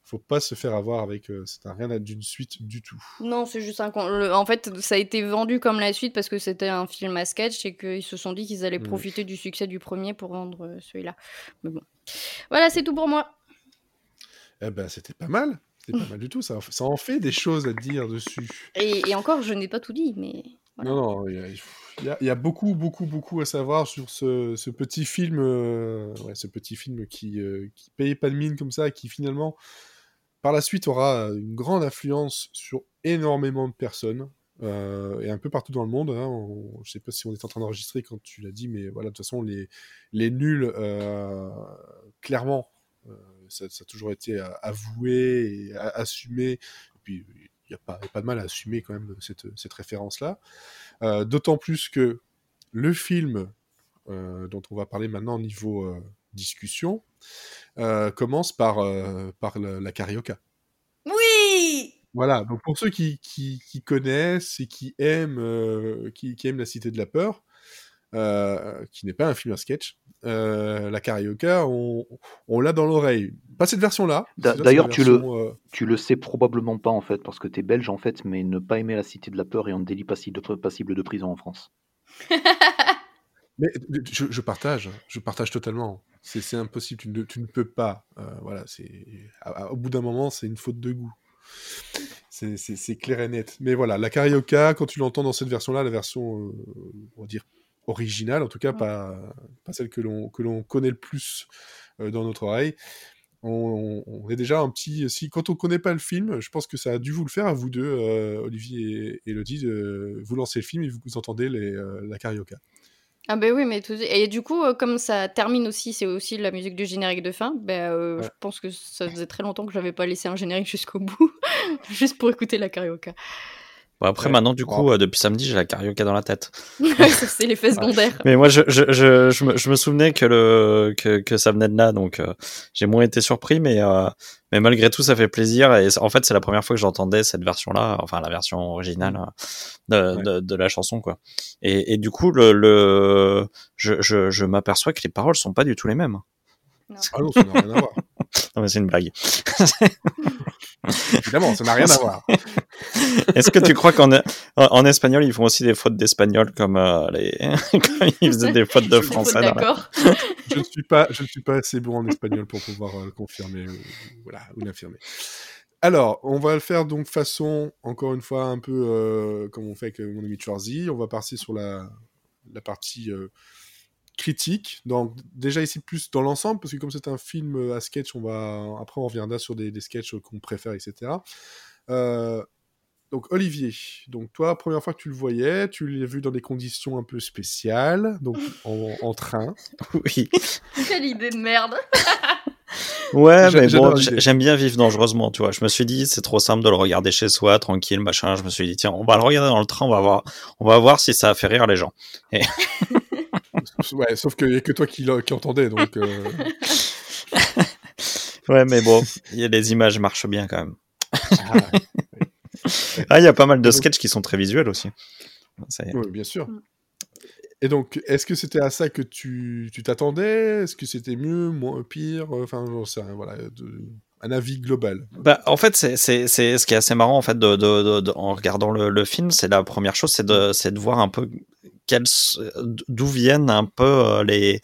faut pas se faire avoir avec. Euh, ça n'a rien d'une suite du tout. Non, c'est juste un. En fait, ça a été vendu comme la suite parce que c'était un film à sketch et qu'ils se sont dit qu'ils allaient mm. profiter du succès du premier pour vendre euh, celui-là. Mais bon. Voilà, c'est tout pour moi. Eh ben, c'était pas mal. C'était pas mal du tout. Ça, ça en fait des choses à dire dessus. Et, encore, je n'ai pas tout dit, mais. Non, non, il y, a, beaucoup, beaucoup, beaucoup à savoir sur ce, petit film, euh, ouais, ce petit film qui, qui payait pas de mine comme ça, qui finalement par la suite aura une grande influence sur énormément de personnes. Euh, et un peu partout dans le monde. Hein. je sais pas si on est en train d'enregistrer quand tu l'as dit, mais voilà, de toute façon, les, nuls, euh, clairement, euh, ça, a toujours été avoué assumé. Puis, il n'y a, pas, de mal à assumer quand même cette, référence-là. D'autant plus que le film dont on va parler maintenant au niveau discussion, euh, commence par, euh, par la, carioca. Oui Voilà, donc pour ceux qui, qui, connaissent et qui aiment, euh, qui, qui, aiment La Cité de la Peur, qui n'est pas un film à sketch, la carioca, on, on l'a dans l'oreille. Pas cette version-là. D'ailleurs, tu, le, tu le sais probablement pas en fait, parce que tu es belge en fait, mais ne pas aimer La Cité de la Peur est un délit passible de, passible de prison en France. Mais je, partage, je partage totalement. C'est impossible, tu ne, tu ne, peux pas. Euh, voilà, c'est au bout d'un moment, c'est une faute de goût. C'est clair et net. Mais voilà, la carioca, quand tu l'entends dans cette version-là, la version, euh, on va dire originale, en tout cas pas, pas celle que l'on connaît le plus euh, dans notre oreille. On, est déjà un petit. Si quand on connaît pas le film, je pense que ça a dû vous le faire à vous deux, Olivier et Elodie, vous lancez le film et vous, entendez les, la carioca. Ah ben oui, mais tout... et du coup, euh, comme ça termine aussi, c'est aussi la musique du générique de fin. Ben, euh, je pense que ça faisait très longtemps que j'avais pas laissé un générique jusqu'au bout, juste pour écouter la carioca. Bon, après, maintenant, du coup, euh, depuis samedi, j'ai la carioca dans la tête. c'est l'effet secondaire. Mais moi, je, je, je, je, me, je me souvenais que, le, que, que ça venait de là, donc j'ai moins été surpris, mais, mais malgré tout, ça fait plaisir. Et en fait, c'est la première fois que j'entendais cette version-là, enfin la version originale mm. de, de, la chanson, quoi. Et, et du coup, le, le je, je, je m'aperçois que les paroles sont pas du tout les mêmes. Non. Ah non, ça n'a rien à voir. non, mais c'est une blague. Évidemment, ça n'a rien à voir. Est-ce que tu crois qu'en en espagnol, ils font aussi des fautes d'espagnol comme, euh, les... ils faisaient des fautes de français D'accord. je ne suis pas, je ne suis pas assez bon en espagnol pour pouvoir euh, le confirmer ou, voilà, ou l'affirmer. Alors, on va le faire donc façon, encore une fois, un peu euh, comme on fait avec mon ami Schwarzy. On va passer sur la, la partie critique. Donc, déjà ici, plus dans l'ensemble, parce que comme c'est un film à sketch, on va... après on reviendra sur des, des sketchs qu'on préfère, etc. Euh, donc Olivier, donc toi, première fois que tu le voyais, tu l'as vu dans des conditions un peu spéciales, donc en, train. Oui. Quelle idée de merde. ouais, mais bon, j'aime bien vivre dangereusement, tu vois. Je me suis dit, c'est trop simple de le regarder chez soi, tranquille, machin. Je me suis dit, tiens, on va le regarder dans le train, on va voir, on va voir si ça a fait rire les gens. Et... ouais, sauf qu'il n'y a que toi qui, qui entendais, donc. Euh. ouais, mais bon, y a les images marchent bien quand même. Ah, ah, il y a pas mal de sketchs qui sont très visuels aussi. Oui, bien sûr. Mm. Et donc, est-ce que c'était à ça que tu t'attendais? Est-ce que c'était mieux, moins pire? Enfin, j'en sais rien, voilà. un avis global. Bah, en fait, c'est ce qui est assez marrant en fait de, de, de, en regardant le, le film, c'est la première chose, c'est de, de voir un peu d'où viennent un peu euh, les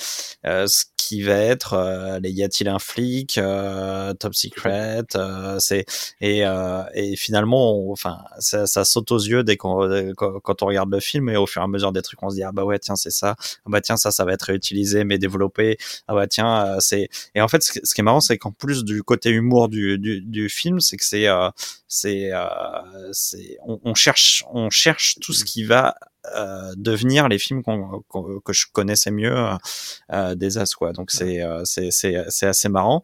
euh, ce qui va être euh, les y a-t-il un flic top secret c'est et, et finalement enfin ça, ça, saute aux yeux dès qu'on quand on regarde le film et au fur et à mesure des trucs on se dit ah bah ouais tiens c'est ça ah bah tiens ça ça va être réutilisé mais développé ah bah tiens c'est et en fait ce, qui est marrant c'est qu'en plus du côté humour du, du, du film c'est que c'est c'est c'est on, on cherche on cherche tout ce qui va euh, devenir les films que je connaissais mieux euh, des As quoi donc c'est euh, c'est assez marrant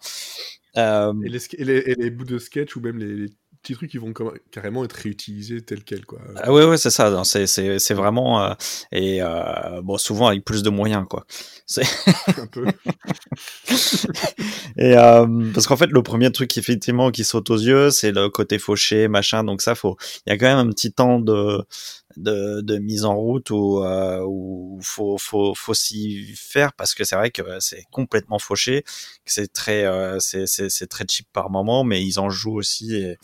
et les, et, les, bouts de sketch ou même les, petits trucs qui vont carrément être réutilisés tel quel quoi. Ah ouais ouais c'est ça c'est vraiment euh, et euh, bon souvent avec plus de moyens quoi. Un peu. et euh, parce qu'en fait le premier truc effectivement qui saute aux yeux c'est le côté fauché machin donc ça faut il y a quand même un petit temps de de, de mise en route où euh, où faut faut faut s'y faire parce que c'est vrai que c'est complètement fauché, que c'est très euh, c'est c'est très cheap par moment, mais ils en jouent aussi et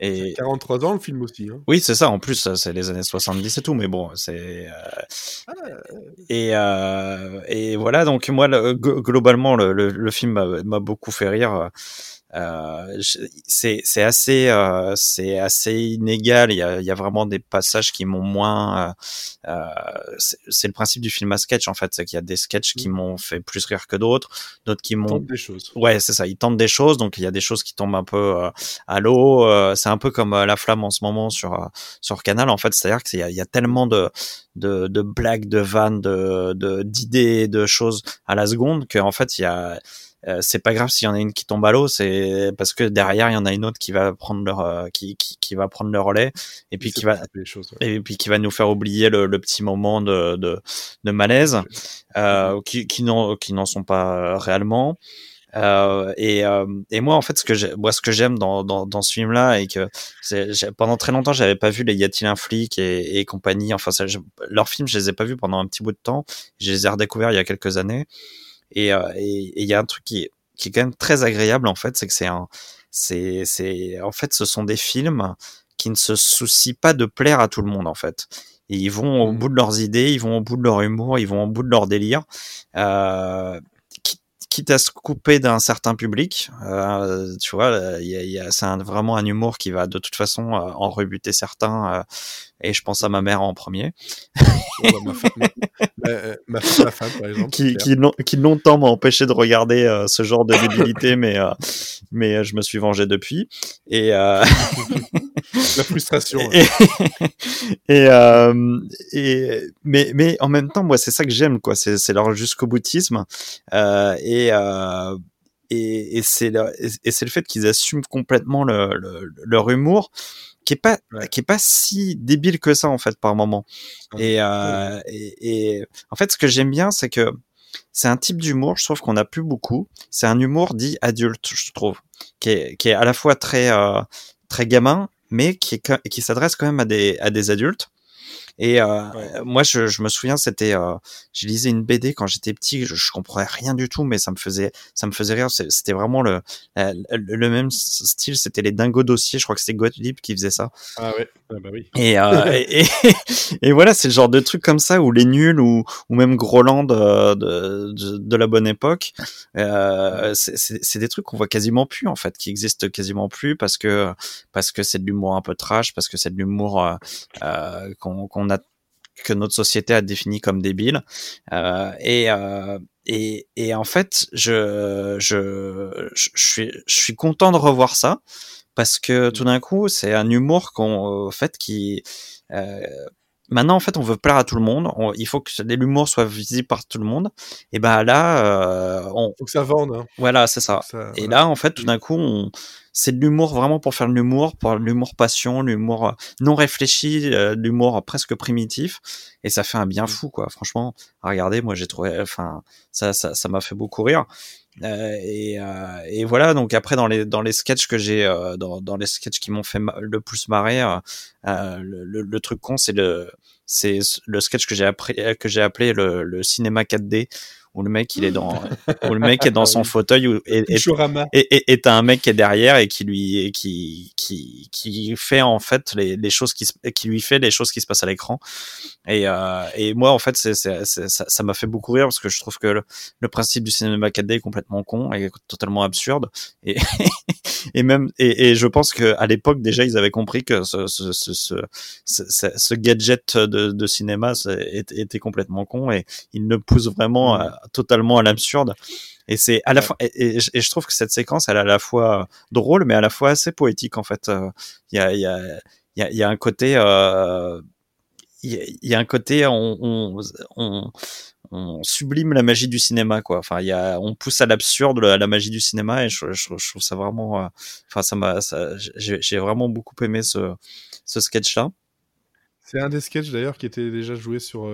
et 43 ans le film aussi. Hein. Oui, c'est ça. En plus, c'est les années 70 et tout, mais bon, c'est. Euh... Ah, et, euh... et voilà. Donc moi, le, globalement, le, le, le film m'a beaucoup fait rire. Euh, c'est c'est assez euh, c'est assez inégal. Il y a, il y a vraiment des passages qui m'ont moins. Euh, euh c'est le principe du film à sketch en fait, c'est qu'il y a des sketchs qui mmh. m'ont fait plus rire que d'autres, d'autres qui m'ont. des choses. Ouais, c'est ça. Ils tentent des choses, donc il y a des choses qui tombent un peu euh, à l'eau. c'est un peu comme la flamme en ce moment sur sur Canal en fait. C'est-à-dire qu'il y y a tellement de, de de blagues, de vannes, de d'idées, de, de choses à la seconde qu'en fait il y a euh, c'est pas grave s'il y en a une qui tombe à l'eau, c'est parce que derrière il y en a une autre qui va prendre leur euh, qui, qui, qui, va prendre le relais et puis qui va choses, et puis qui va nous faire oublier le, le petit moment de de, de malaise euh, qui qui n'en qui n'en sont pas réellement. Euh, et, euh, et moi en fait ce que moi ce que j'aime dans, dans, dans ce film là et que pendant très longtemps j'avais pas vu les y a-t-il un flic et, et compagnie. Enfin ça, leurs films je les ai pas vus pendant un petit bout de temps. Je les ai redécouverts il y a quelques années et euh, il y a un truc qui est, qui est quand même très agréable en fait, c'est que c'est un, c'est, c'est, en fait, ce sont des films qui ne se soucient pas de plaire à tout le monde en fait. ils vont au mmh. bout de leurs idées, ils vont au bout de leur humour, ils vont au bout de leur délire. Euh, quitte à se couper d'un certain public, euh, tu vois, y a, y a, c'est vraiment un humour qui va de toute façon euh, en rebuter certains, euh, et je pense à ma mère en premier. ma, femme, ma, femme, par exemple. Qui, qui, qui longtemps m'a empêché de regarder euh, ce genre de débilité, mais, euh, mais je me suis vengé depuis. Et, La frustration. Et, et, et, mais, mais en même temps, moi, c'est ça que j'aime, quoi. C'est, c'est leur jusqu'au boutisme. et euh, et, et c'est le, et c'est le fait qu'ils assument complètement le, le, leur humour qui est pas qui est pas si débile que ça en fait par moment et, euh, et, et, en fait ce que j'aime bien c'est que c'est un type d'humour je trouve qu'on a plus beaucoup c'est un humour dit adulte je trouve qui est, qui est à la fois très euh, très gamin mais qui qui s'adresse quand même à des à des adultes et euh, moi, je, je, me souviens, c'était, euh, je lisais une BD quand j'étais petit, je, je, comprenais rien du tout, mais ça me faisait, ça me faisait rire. C'était vraiment le, le, même style. C'était les Dingo dossiers. Je crois que c'était Gottlieb qui faisait ça. Ah ouais, ah bah oui. Et, euh, et, et, voilà, c'est le genre de truc comme ça où les nuls ou, ou même Groland de, de, de, la bonne époque, euh, c'est des trucs qu'on voit quasiment plus en fait, qui existent quasiment plus parce que parce que c'est de l'humour un peu trash, parce que c'est de l'humour euh, euh qu'on que notre société a défini comme débile. Euh, et, euh, et, et en fait, je, je, je, suis, je suis content de revoir ça parce que tout d'un coup, c'est un humour qu'on, fait, qui, euh, maintenant en fait on veut plaire à tout le monde il faut que l'humour soit visible par tout le monde et ben là euh, on faut que ça vende hein. voilà c'est ça. et là en fait tout d'un coup on c'est de l'humour vraiment pour faire de l'humour, pour l'humour passion, l'humour euh, non réfléchi, euh, l'humour presque primitif, et ça fait un bien mmh. fou quoi. Franchement, regardez, moi j'ai trouvé, enfin ça ça ça m'a fait beaucoup rire. Euh, et, euh, et, voilà donc après dans les dans les sketchs que j'ai euh, dans, dans les sketchs qui m'ont fait le plus marrer le, le, le, truc con c'est le c'est le sketch que j'ai appris que j'ai appelé le, le cinéma 4D où le mec il est dans où le mec est dans son fauteuil et, et, et, t'as un mec qui est derrière et qui lui qui qui qui fait en fait les, les choses qui qui lui fait les choses qui se passent à l'écran. Et euh, et moi en fait c'est ça ça m'a fait beaucoup rire parce que je trouve que le, le principe du cinéma 4D est complètement con et totalement absurde. Et et même et, et je pense que à l'époque déjà ils avaient compris que ce ce ce, ce, ce, gadget de, de cinéma était, était complètement con et il ne pousse vraiment totalement à l'absurde. Et c'est à la fois, et, je trouve que cette séquence, elle est à la fois drôle, mais à la fois assez poétique en fait. Euh, il y a, il y a, il y a, y a un côté, euh, il y, a un côté, on, on, on, on, sublime la magie du cinéma, quoi. Enfin, il y a, on pousse à l'absurde la, magie du cinéma, et je, je, je trouve ça vraiment, euh, enfin, ça m'a, j'ai vraiment beaucoup aimé ce, ce sketch-là. C'est un des sketchs d'ailleurs qui était déjà joué sur,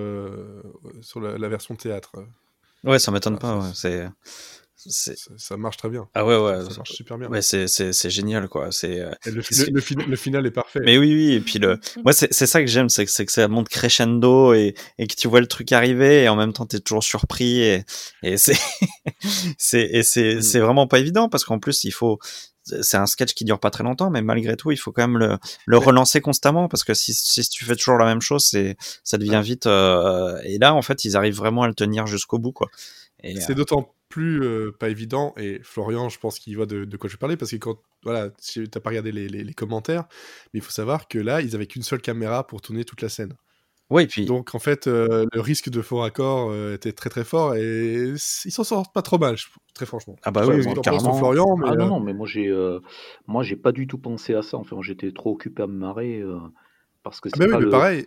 sur la, la version théâtre. Ouais, ça m'étonne pas. Ouais. C'est Ça, ça marche très bien. ah ouais ouais Ça marche super bien. ouais c'est c'est c'est génial quoi c'est euh, le, le- le fin- le final est parfait. mais oui oui et puis le moi c'est c'est ça que j'aime c'est que c'est que ça monte crescendo et et que tu vois le truc arriver et en même temps t'es toujours surpris et et c'est c'est et c'est Mm. c'est vraiment pas évident parce qu'en plus il faut c'est un sketch qui dure pas très longtemps mais malgré tout il faut quand même le relancer constamment parce que si si tu fais toujours la même chose c'est ça devient vite euh, et là en fait ils arrivent vraiment à le tenir jusqu'au bout quoi. Et, C'est d'autant plus euh, pas évident, et Florian, je pense qu'il voit de, de quoi je parlais, parce que quand, voilà, tu n'as pas regardé les, les- les commentaires, mais il faut savoir que là, ils avaient qu'une seule caméra pour tourner toute la scène. Puis Donc, en fait, euh, le risque de faux raccord euh, était très très fort, et ils s'en sortent pas trop mal, je- très franchement. ah bah oui, oui carrément Florian, mais Ah non, euh, non, mais moi j'ai euh, moi j'ai pas du tout pensé à ça. Enfin, j'étais trop occupé à me marrer euh, parce que ah c'est bah oui, pas mais le, pareil,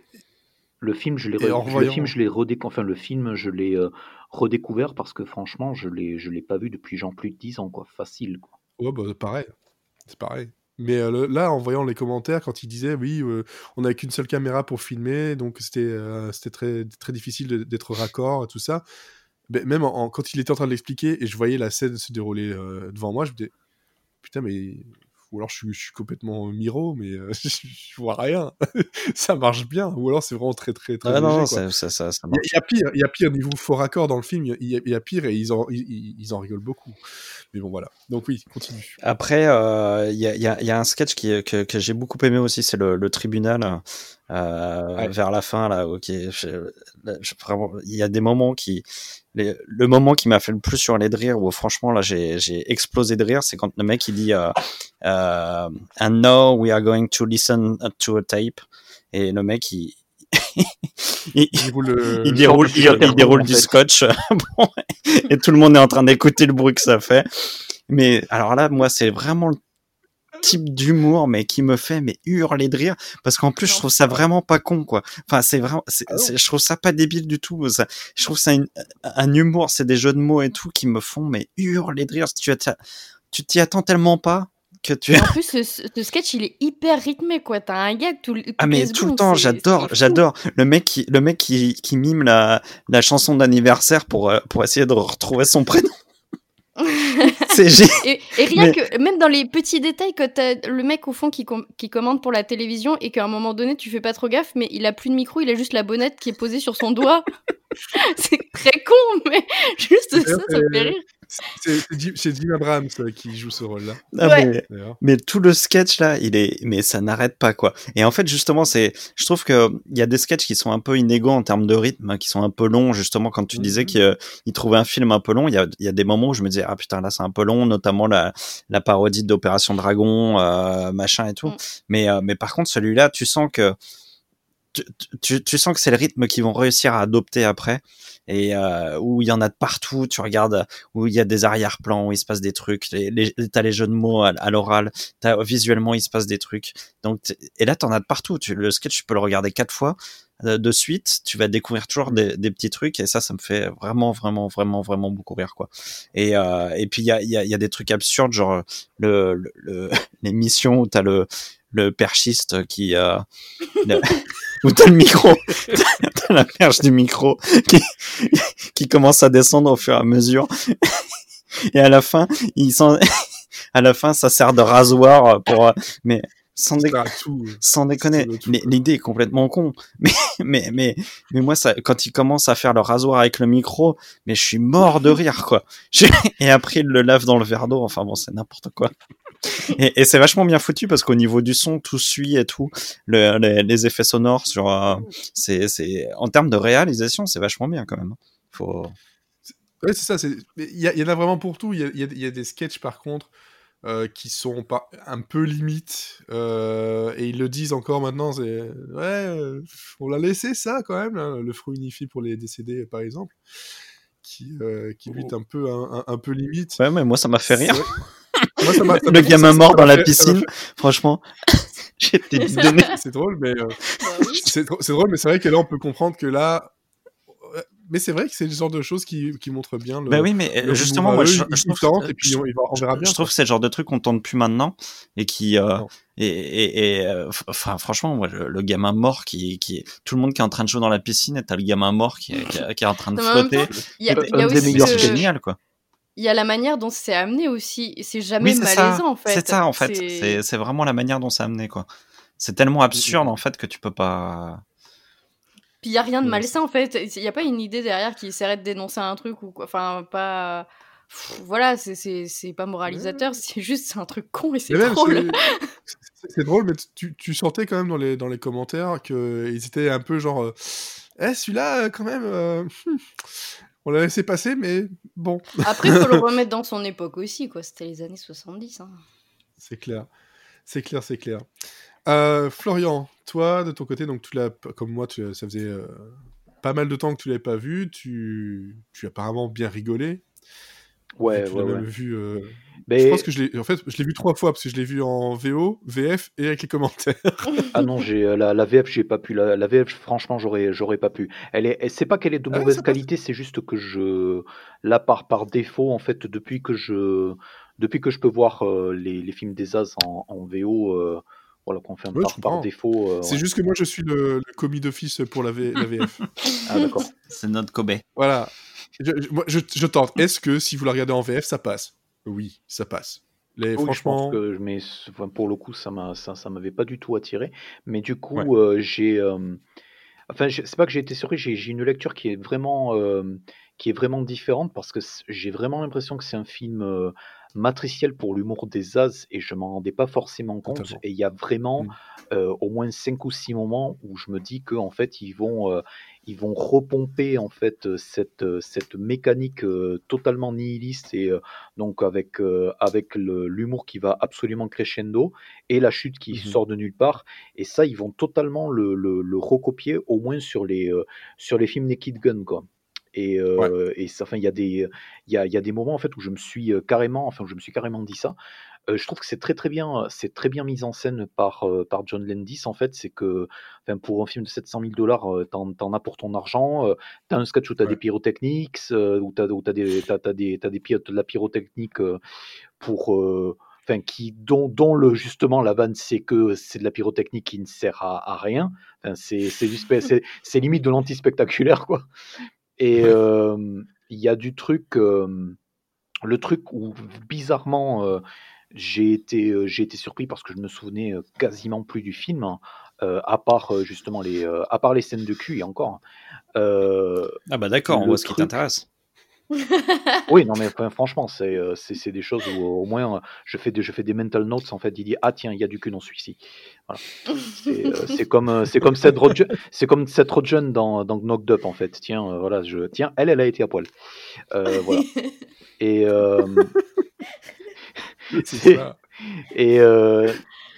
le film, je l'ai re- le revoyant- film, je l'ai redéc- enfin le film, je l'ai euh, redécouvert parce que franchement, je l'ai je l'ai pas vu depuis genre plus de 10 ans quoi, facile quoi. Ouais, bah, pareil. C'est pareil. Mais euh, là, en voyant les commentaires, quand il disait oui, euh, on n'avait qu'une seule caméra pour filmer, donc c'était euh, c'était très, très difficile d'être raccord et tout ça. Ben, même quand il était en train de l'expliquer et je voyais la scène se dérouler devant moi, je me disais putain, mais. Ou alors je suis, je suis complètement miro, mais euh, je, je vois rien. ça marche bien. Ou alors c'est vraiment très, très, très. ah non, léger, quoi. ça, ça, ça, ça Il y, a- marche. il y a pire, il y a pire niveau faux raccord dans le film. Il y a, il y a pire et ils en, ils, ils- en rigolent beaucoup. Mais bon, voilà. Donc oui, continue. Après, euh, il y, a, y, a, y a un sketch qui, que, que j'ai beaucoup aimé aussi, c'est le, le tribunal euh, Ouais. vers la fin là. Ok, je- je- vraiment, il y a des moments qui, les- le moment qui m'a fait le plus hurler de rire, où franchement là j'ai j'ai explosé de rire, c'est quand le mec il dit euh, euh, And now we are going to listen to a tape, et le mec il il, Il le- il déroule, il, il déroule du scotch Bon, et tout le monde est en train d'écouter le bruit que ça fait. Mais alors là, moi, c'est vraiment le type d'humour, mais qui me fait mais hurler de rire parce qu'en plus, je trouve ça vraiment pas con, quoi. Enfin, c'est vraiment, Ah je trouve ça pas débile du tout. Ça, je trouve ça une- un humour, c'est des jeux de mots et tout qui me font mais hurler de rire. Tu t'y- tu t'y attends tellement pas que tu en plus, ce, ce sketch, il est hyper rythmé, quoi. T'as un gag tout, Ah mais tout le temps, j'adore, j'adore le mec qui le mec qui, qui mime la, la chanson d'anniversaire pour euh, pour essayer de retrouver son prénom. Et, et rien Mais- que, même dans les petits détails, quand t'as le mec au fond qui, com- qui commande pour la télévision et qu'à un moment donné, tu fais pas trop gaffe, mais il a plus de micro, il a juste la bonnette qui est posée sur son doigt. c'est très con, mais juste ça, ça me fait rire. C'est c'est Jim, Abrams euh, qui joue ce rôle-là, Ah, Ouais. mais, tout le sketch là, il est mais ça n'arrête pas quoi. Et en fait justement, c'est je trouve que il y a des sketchs qui sont un peu inégaux en termes de rythme, hein, qui sont un peu longs justement quand tu disais Mhm. qu'il il trouvait un film un peu long, il y a il y a des moments où je me disais ah putain là c'est un peu long, notamment la la parodie d'Opération Dragon euh, machin et tout. Mm. Mais euh, mais par contre celui-là, tu sens que tu, sens que c'est le rythme qu'ils vont réussir à adopter après. Et euh, où il y en a de partout. Tu regardes où il y a des arrière-plans où il se passe des trucs. Les, les, t'as les jeux de mots à, à l'oral. T'as visuellement il se passe des trucs. Donc et là t'en as de partout. Le sketch tu peux le regarder quatre fois euh, de suite. Tu vas découvrir toujours des, petits trucs. Et ça ça me fait vraiment vraiment vraiment vraiment beaucoup rire quoi. Et euh, et puis il y a y y a des trucs absurdes genre le, le, le l'émission où t'as le le perchiste qui euh, le- où t'as le micro t'as la perche du micro qui, qui commence à descendre au fur et à mesure. Et à la fin ils sont à la fin ça sert de rasoir pour euh, mais sans, dé- Ça, tout, sans déconner l'idée est complètement con. Mais mais mais mais moi ça quand il commence à faire le rasoir avec le micro mais je suis mort de rire quoi. Et après il le lave dans le verre d'eau. Enfin bon c'est n'importe quoi et, et c'est vachement bien foutu parce qu'au niveau du son tout suit et tout le, les, les effets sonores sur euh, c'est c'est en termes de réalisation c'est vachement bien quand même faut Ouais, c'est ça. Il y, en a vraiment pour tout. Il y a, y y des sketchs, par contre, euh, qui sont pas, un peu limites. euh, et ils le disent encore maintenant. C'est ouais, euh, on l'a laissé ça quand même. le fruit unifié pour les décédés, par exemple, qui, qui lui est un peu, un, un- un peu limite. ouais mais moi ça m'a fait rire. Moi, ça m'a- ça le gamin mort dans la piscine franchement j'étais donné C'est drôle, mais euh, Bah c'est drôle, mais c'est vrai que là, on peut comprendre que là. ouais, Mais c'est vrai que c'est le genre de choses qui, qui montrent bien le. bah oui mais le euh, justement moi je, trouve tentent, et puis je- on, il va- on verra bien. je trouve que c'est le genre de truc qu'on tente plus maintenant et qui euh, et et, et euh, f- enfin franchement moi le, le gamin mort qui qui tout le monde qui est en train de jouer dans la piscine et t'as le gamin mort qui est, qui est, qui est en train de flotter Il y a, y aussi c'est génial quoi il y a la manière dont c'est amené aussi. C'est jamais malaisant, en fait. C'est ça, en fait. C'est vraiment la manière dont c'est amené, quoi. C'est tellement absurde, en fait, que tu peux pas. Puis il n'y a rien de malsain, en fait. Il n'y a pas une idée derrière qui essaierait de dénoncer un truc ou quoi. Enfin, pas. voilà, c'est pas moralisateur, c'est juste un truc con et c'est drôle. C'est drôle, mais tu, tu, sentais quand même dans les, dans les commentaires qu'ils étaient un peu genre. Euh, eh, celui-là, quand même. Euh, hmm, on l'a laissé passer, mais bon. Après, il faut le remettre dans son époque aussi, quoi. C'était les années 70. Hein. C'est clair. C'est clair, c'est clair. Euh, Florian, toi, de ton côté, donc tu l'as, comme moi, tu, ça faisait euh, pas mal de temps que tu l'avais pas vu. Tu, tu as apparemment bien rigolé. Ouais, tu ouais, l'as même vu. Euh, je pense que je l'ai. En fait, je l'ai vu trois fois parce que je l'ai vu en VO, VF et avec les commentaires. ah non, j'ai la, la, VF, j'ai pas pu. La, la, VF, franchement, j'aurais, j'aurais pas pu. Elle est, c'est pas qu'elle est de ah mauvaise qualité, c'est juste que je, là par par défaut, en fait, depuis que je, depuis que je peux voir les, les, films des As en, en VO voilà, qu'on fait un par, défaut. Euh, c'est juste que moi, je suis le, commis d'office pour la, VF. ah, d'accord. C'est notre Kobe. Voilà. Je, je, tente. Est-ce que si vous la regardez en VF, ça passe? Oui, ça passe. Les, franchement. Je que, mais pour le coup, ça ça m'avait pas du tout attiré. Mais du coup, euh, j'ai. Euh, enfin, c'est pas que j'ai été surpris, j'ai, une lecture qui est vraiment. qui est vraiment différente parce que j'ai vraiment l'impression que c'est un film matriciel pour l'humour des As et je m'en rendais pas forcément compte. Et il y a vraiment mmh. euh, au moins cinq ou six moments où je me dis qu'en en fait ils vont euh, ils vont repomper en fait cette cette mécanique euh, totalement nihiliste et donc avec avec l'humour qui va absolument crescendo et la chute qui mmh sort de nulle part et ça ils vont totalement le, le, le recopier au moins sur les sur les films Naked Gun quoi. Et, euh, et enfin, il y a des, il y a, y a, des moments en fait où je me suis carrément, enfin, je me suis carrément dit ça. je trouve que c'est très très bien, c'est très bien mis en scène par par John Landis en fait. C'est que, enfin, pour un film de 700 000 dollars, t'en, en as pour ton argent. t'as un sketch où t'as des pyrotechniques, où t'as, où t'as des, t'as, t'as des, t'as des de la pyrotechnique pour Enfin, qui, dont, dont, le, justement la vanne c'est que c'est de la pyrotechnique qui ne sert à, à rien. Enfin, c'est, c'est, c'est, c'est limite de l'anti-spectaculaire, quoi. Et il y a du truc, le truc où bizarrement j'ai été, j'ai été surpris parce que je me souvenais quasiment plus du film, hein, à part justement les, à part les scènes de cul et encore. ah bah d'accord, on voit ce qui t'intéresse. oui, non, mais franchement, euh, c'est c'est des choses où au moins je fais des, je fais des mental notes. En fait, il dit Ah, tiens, il y a du cul dans celui-ci. Voilà. C'est euh, comme, euh, c'est comme cette c'est comme cette jeune dans, dans Knocked Up, en fait. Tiens, voilà, je, tiens, elle, elle a été à poil. voilà. Et. et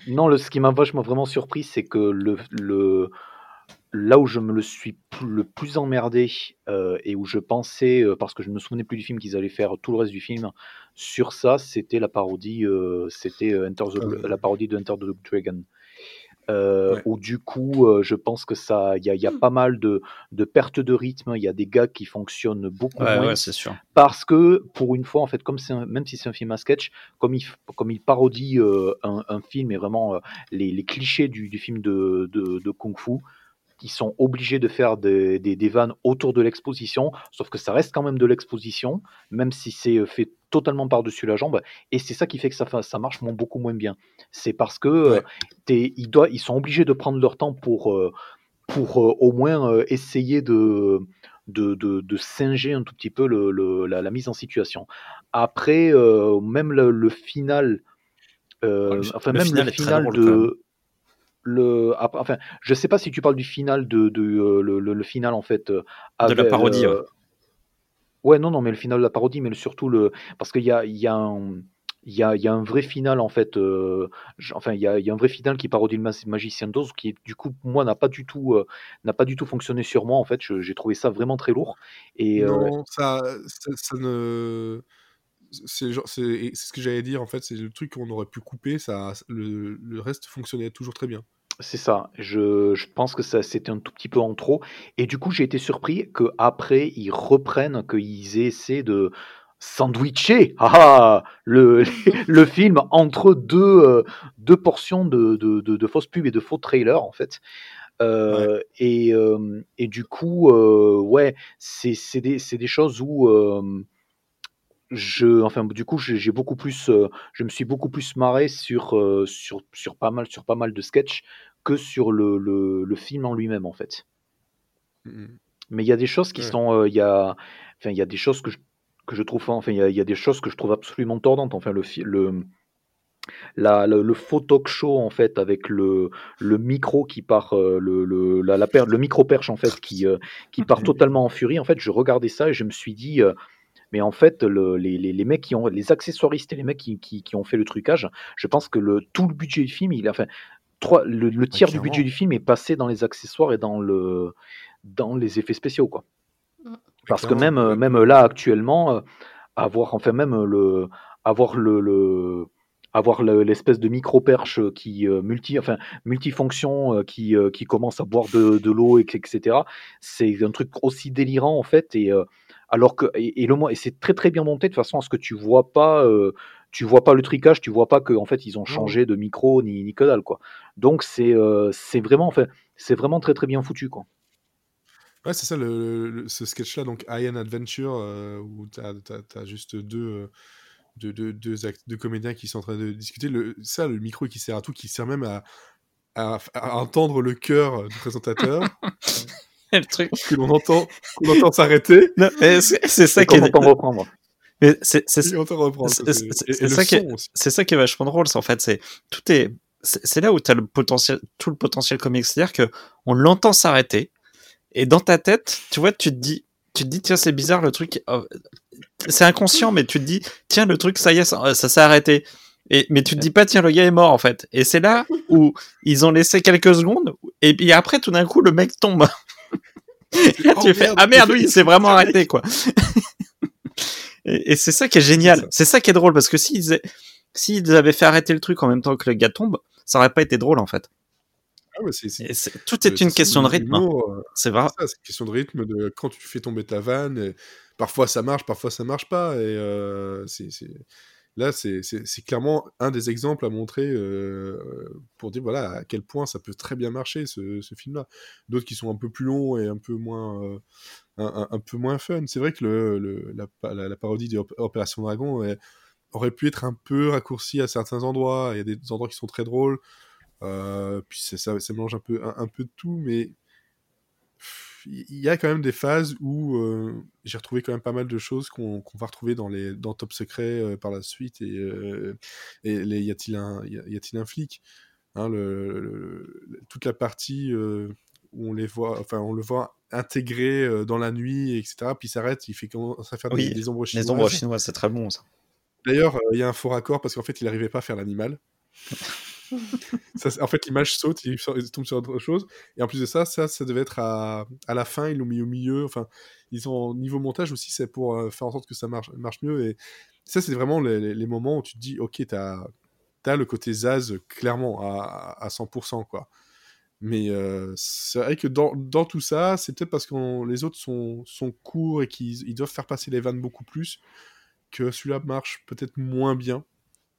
non, le, ce qui m'a vachement vraiment surpris, c'est que le, le là où je me le suis le plus emmerdé euh, et où je pensais, euh, parce que je ne me souvenais plus du film, qu'ils allaient faire tout le reste du film sur ça, c'était la parodie, euh, c'était ah la parodie de Enter the Dragon. Où du coup, je pense que ça, il y, a pas mal de, de pertes de rythme. Il y a des gars qui fonctionnent beaucoup moins. sûr. Parce que pour une fois, en fait, comme c'est même si c'est un film à sketch, comme il, comme il parodie un, film et vraiment les, les, clichés du, du film de, de, de kung-fu, ils sont obligés de faire des, des, vannes autour de l'exposition, sauf que ça reste quand même de l'exposition, même si c'est euh, fait totalement par-dessus la jambe. Et c'est ça qui fait que ça, ça marche beaucoup moins bien. C'est parce que euh, ils, doivent, ils sont obligés de prendre leur temps pour, euh, pour au moins essayer de, de, de, singer un tout petit peu le, la, mise en situation. Après, même le, final, enfin même le final de le enfin je sais pas si tu parles du final de, de euh, le, le, final en fait euh, de la parodie euh, ouais. non non mais le final de la parodie mais surtout le parce qu'il y a il y a un il y, a, il y a un vrai final en fait enfin il y, a, il y, a, un vrai final qui parodie le magicien d'Oz qui du coup moi n'a pas du tout n'a pas du tout fonctionné sur moi en fait j'ai trouvé ça vraiment très lourd et non ça, ça, ça ne c'est ce que j'allais dire en fait, c'est le truc qu'on aurait pu couper, ça, le, le, reste fonctionnait toujours très bien. C'est ça, je, je, pense que ça c'était un tout petit peu en trop, et du coup j'ai été surpris qu'après ils reprennent, qu'ils essaient de sandwicher ah, le, le film entre deux, euh, deux portions de, de, de, fausses pubs et de faux trailers en fait. Euh, et, euh, et, du coup, ouais, c'est des, des, choses où je, enfin, du coup, j'ai beaucoup plus, euh, je me suis beaucoup plus marré sur, euh, sur, sur, pas mal, sur pas mal de sketchs que sur le, le, le film en lui-même, en fait. Mm. Mais il y a des choses qui Ouais. sont, euh, il y a, enfin, il y a des choses que je, que je trouve, enfin, il y a, il y a des choses que je trouve absolument tordantes. Enfin, le, le, la, le, le faux talk show en fait avec le, le micro qui part euh, le, le, la, la per- le micro perche en fait qui, euh, qui part totalement en furie en fait je regardais ça et je me suis dit euh, mais en fait le, les, les, les mecs qui ont les accessoiristes et les mecs qui, qui, qui ont fait le trucage je pense que le tout le budget du film il a enfin trois, le, le tiers du budget du film est passé dans les accessoires et dans le dans les effets spéciaux quoi parce que même, là actuellement, euh, avoir enfin même le avoir le, le- avoir le- l'espèce de micro perche qui euh, multi enfin multifonction euh, qui euh, qui commence à boire de, de l'eau et- etc. C'est un truc aussi délirant en fait et euh, alors que et, et le mo- et c'est très très bien monté de façon à ce que tu vois pas euh, tu vois pas le tricage, tu vois pas que en fait ils ont changé de micro ni, ni que dalle quoi. Donc c'est euh, c'est vraiment enfin c'est vraiment très très bien foutu quoi. Ouais, c'est ça, le, le- ce sketch-là, donc Iron Adventure, euh, où t'as as, juste deux, deux, deux, deux, comédiens qui sont en train de discuter. Le, ça, le micro qui sert à tout, qui sert même à, à, à entendre le cœur du présentateur, le truc. que l'on entend, qu'on entend s'arrêter, c'est ça qui est. entend reprendre. mais c'est- ça, qui est- son aussi. c'est ça qui est vachement drôle, c'est en fait, c'est tout est, c'est là où t'as le potentiel, tout le potentiel comique, c'est-à-dire que on l'entend s'arrêter, et dans ta tête, tu vois, tu te dis, tu te dis, tiens, c'est bizarre le truc, euh, c'est inconscient, mais tu te dis, tiens, le truc, ça y est, ça, ça s'est arrêté. Et, mais tu te dis pas, tiens, le gars est mort, en fait. Et c'est là où ils ont laissé quelques secondes, et puis après, tout d'un coup, le mec tombe. Oh, tu fais, merde, ah merde, oui, c'est- vraiment arrêté, quoi. et et c'est ça qui est génial. C'est ça qui est drôle, parce que s'ils s'ils avaient fait arrêter le truc en même temps que le gars tombe, ça aurait pas été drôle, en fait. Ah ouais, tout est une question de rythme. hein. euh, C'est vrai. C'est une question de rythme, de quand tu fais tomber ta vanne. et parfois ça marche, parfois ça marche pas. Et euh, c'est- là, c'est, clairement un des exemples à montrer euh, pour dire voilà à quel point ça peut très bien marcher ce, film-là. D'autres qui sont un peu plus longs et un peu moins, euh, un, peu moins fun. C'est vrai que le, la, la- la parodie d'Opération Dragon aurait pu être un peu raccourcie à certains endroits. Il y a des endroits qui sont très drôles. Euh, puis ça, mélange un peu, un peu de tout, mais il y a quand même des phases où euh, j'ai retrouvé quand même pas mal de choses qu'on va retrouver dans les dans Top Secret euh, par la suite et, euh, et les y a-t-il un y a- y a-t-il un flic hein, le, le- le- toute la partie où on les voit enfin on le voit intégré dans la nuit etc puis il s'arrête il fait commence à faire Oui, des, des ombres chinoises Les ombres chinoises, c'est très bon, ça. D'ailleurs, il y a un faux raccord parce qu'en fait, il n'arrivait pas à faire l'animal. En fait, l'image saute, il, tombe sur autre chose. Et en plus de ça, ça, ça devait être à, la fin, ils l'ont mis au milieu. Enfin, ils ont niveau montage aussi, c'est pour euh, faire en sorte que ça marche, mieux. Et ça, c'est vraiment les, moments où tu te dis, ok, t'as as le côté Zaz clairement à, à 100%, quoi. Mais euh, c'est vrai que dans, tout ça, c'est peut-être parce que les autres sont, sont courts et qu'ils ils doivent faire passer les vannes beaucoup plus que celui-là marche peut-être moins bien.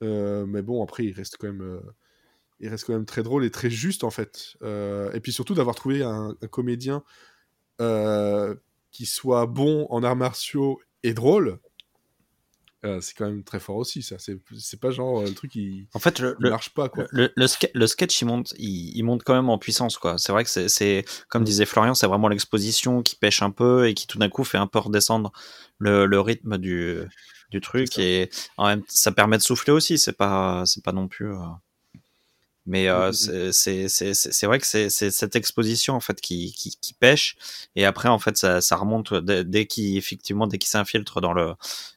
Euh, mais bon, après, il reste quand même, il reste quand même très drôle et très juste en fait. Euh, et puis surtout d'avoir trouvé un, un comédien euh, qui soit bon en arts martiaux et drôle. euh, c'est quand même très fort aussi, ça. C'est pas genre le truc qui, En fait, le, marche pas, quoi. le, le, ske- le sketch, il monte, il, il monte quand même en puissance, quoi. C'est vrai que c'est- comme disait Florian, c'est vraiment l'exposition qui pêche un peu et qui tout d'un coup fait un peu redescendre le, le rythme du, du truc et en même ça permet de souffler aussi. C'est pas, c'est pas non plus. euh, Mais euh, Mm, mm, c'est- c'est c'est- c'est- c'est vrai que c'est c'est cette exposition en fait qui, qui, qui pêche et après en fait ça, ça remonte dès, dès qu'il effectivement dès qu'il s'infiltre dans le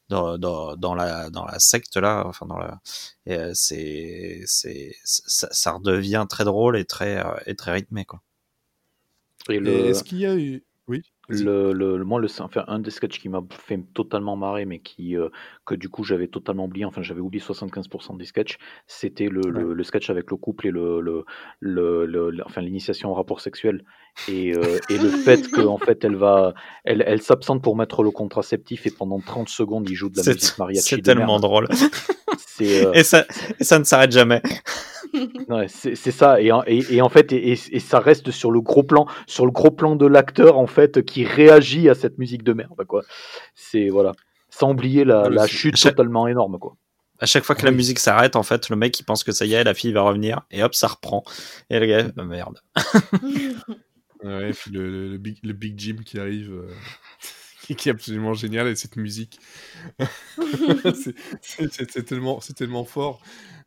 dans, dans, dans la dans la secte là enfin dans la euh, c'est c'est ça, ça redevient très drôle et très euh, et très rythmé quoi. Et le, Est-ce qu'il y a eu. Oui. Le, le, le- moi, le, enfin, un des sketchs qui m'a fait totalement marrer, mais qui, euh, que du coup j'avais totalement oublié, enfin j'avais oublié 75% des sketchs, c'était le, le, le sketch avec le couple et le, le, enfin, l'initiation au rapport sexuel. Et, euh, et le fait qu'en fait elle va, elle, elle s'absente pour mettre le contraceptif et pendant 30 secondes il joue de la musique mariachi. c'est tellement merde. drôle euh, et ça et ça ne s'arrête jamais. Ouais, c'est ça et, en- et, et en fait et ça reste sur le gros plan sur le gros plan de l'acteur en fait qui réagit à cette musique de merde quoi c'est voilà sans oublier la, la chute totalement énorme, quoi. À chaque fois que la musique s'arrête, en fait, le mec il pense que ça y est, la fille va revenir, et hop, ça reprend. Et le gars, oh, merde. ouais, puis le, le, big, le, big, Jim qui arrive, euh, qui est absolument génial, et cette musique. c'est tellement, tellement fort.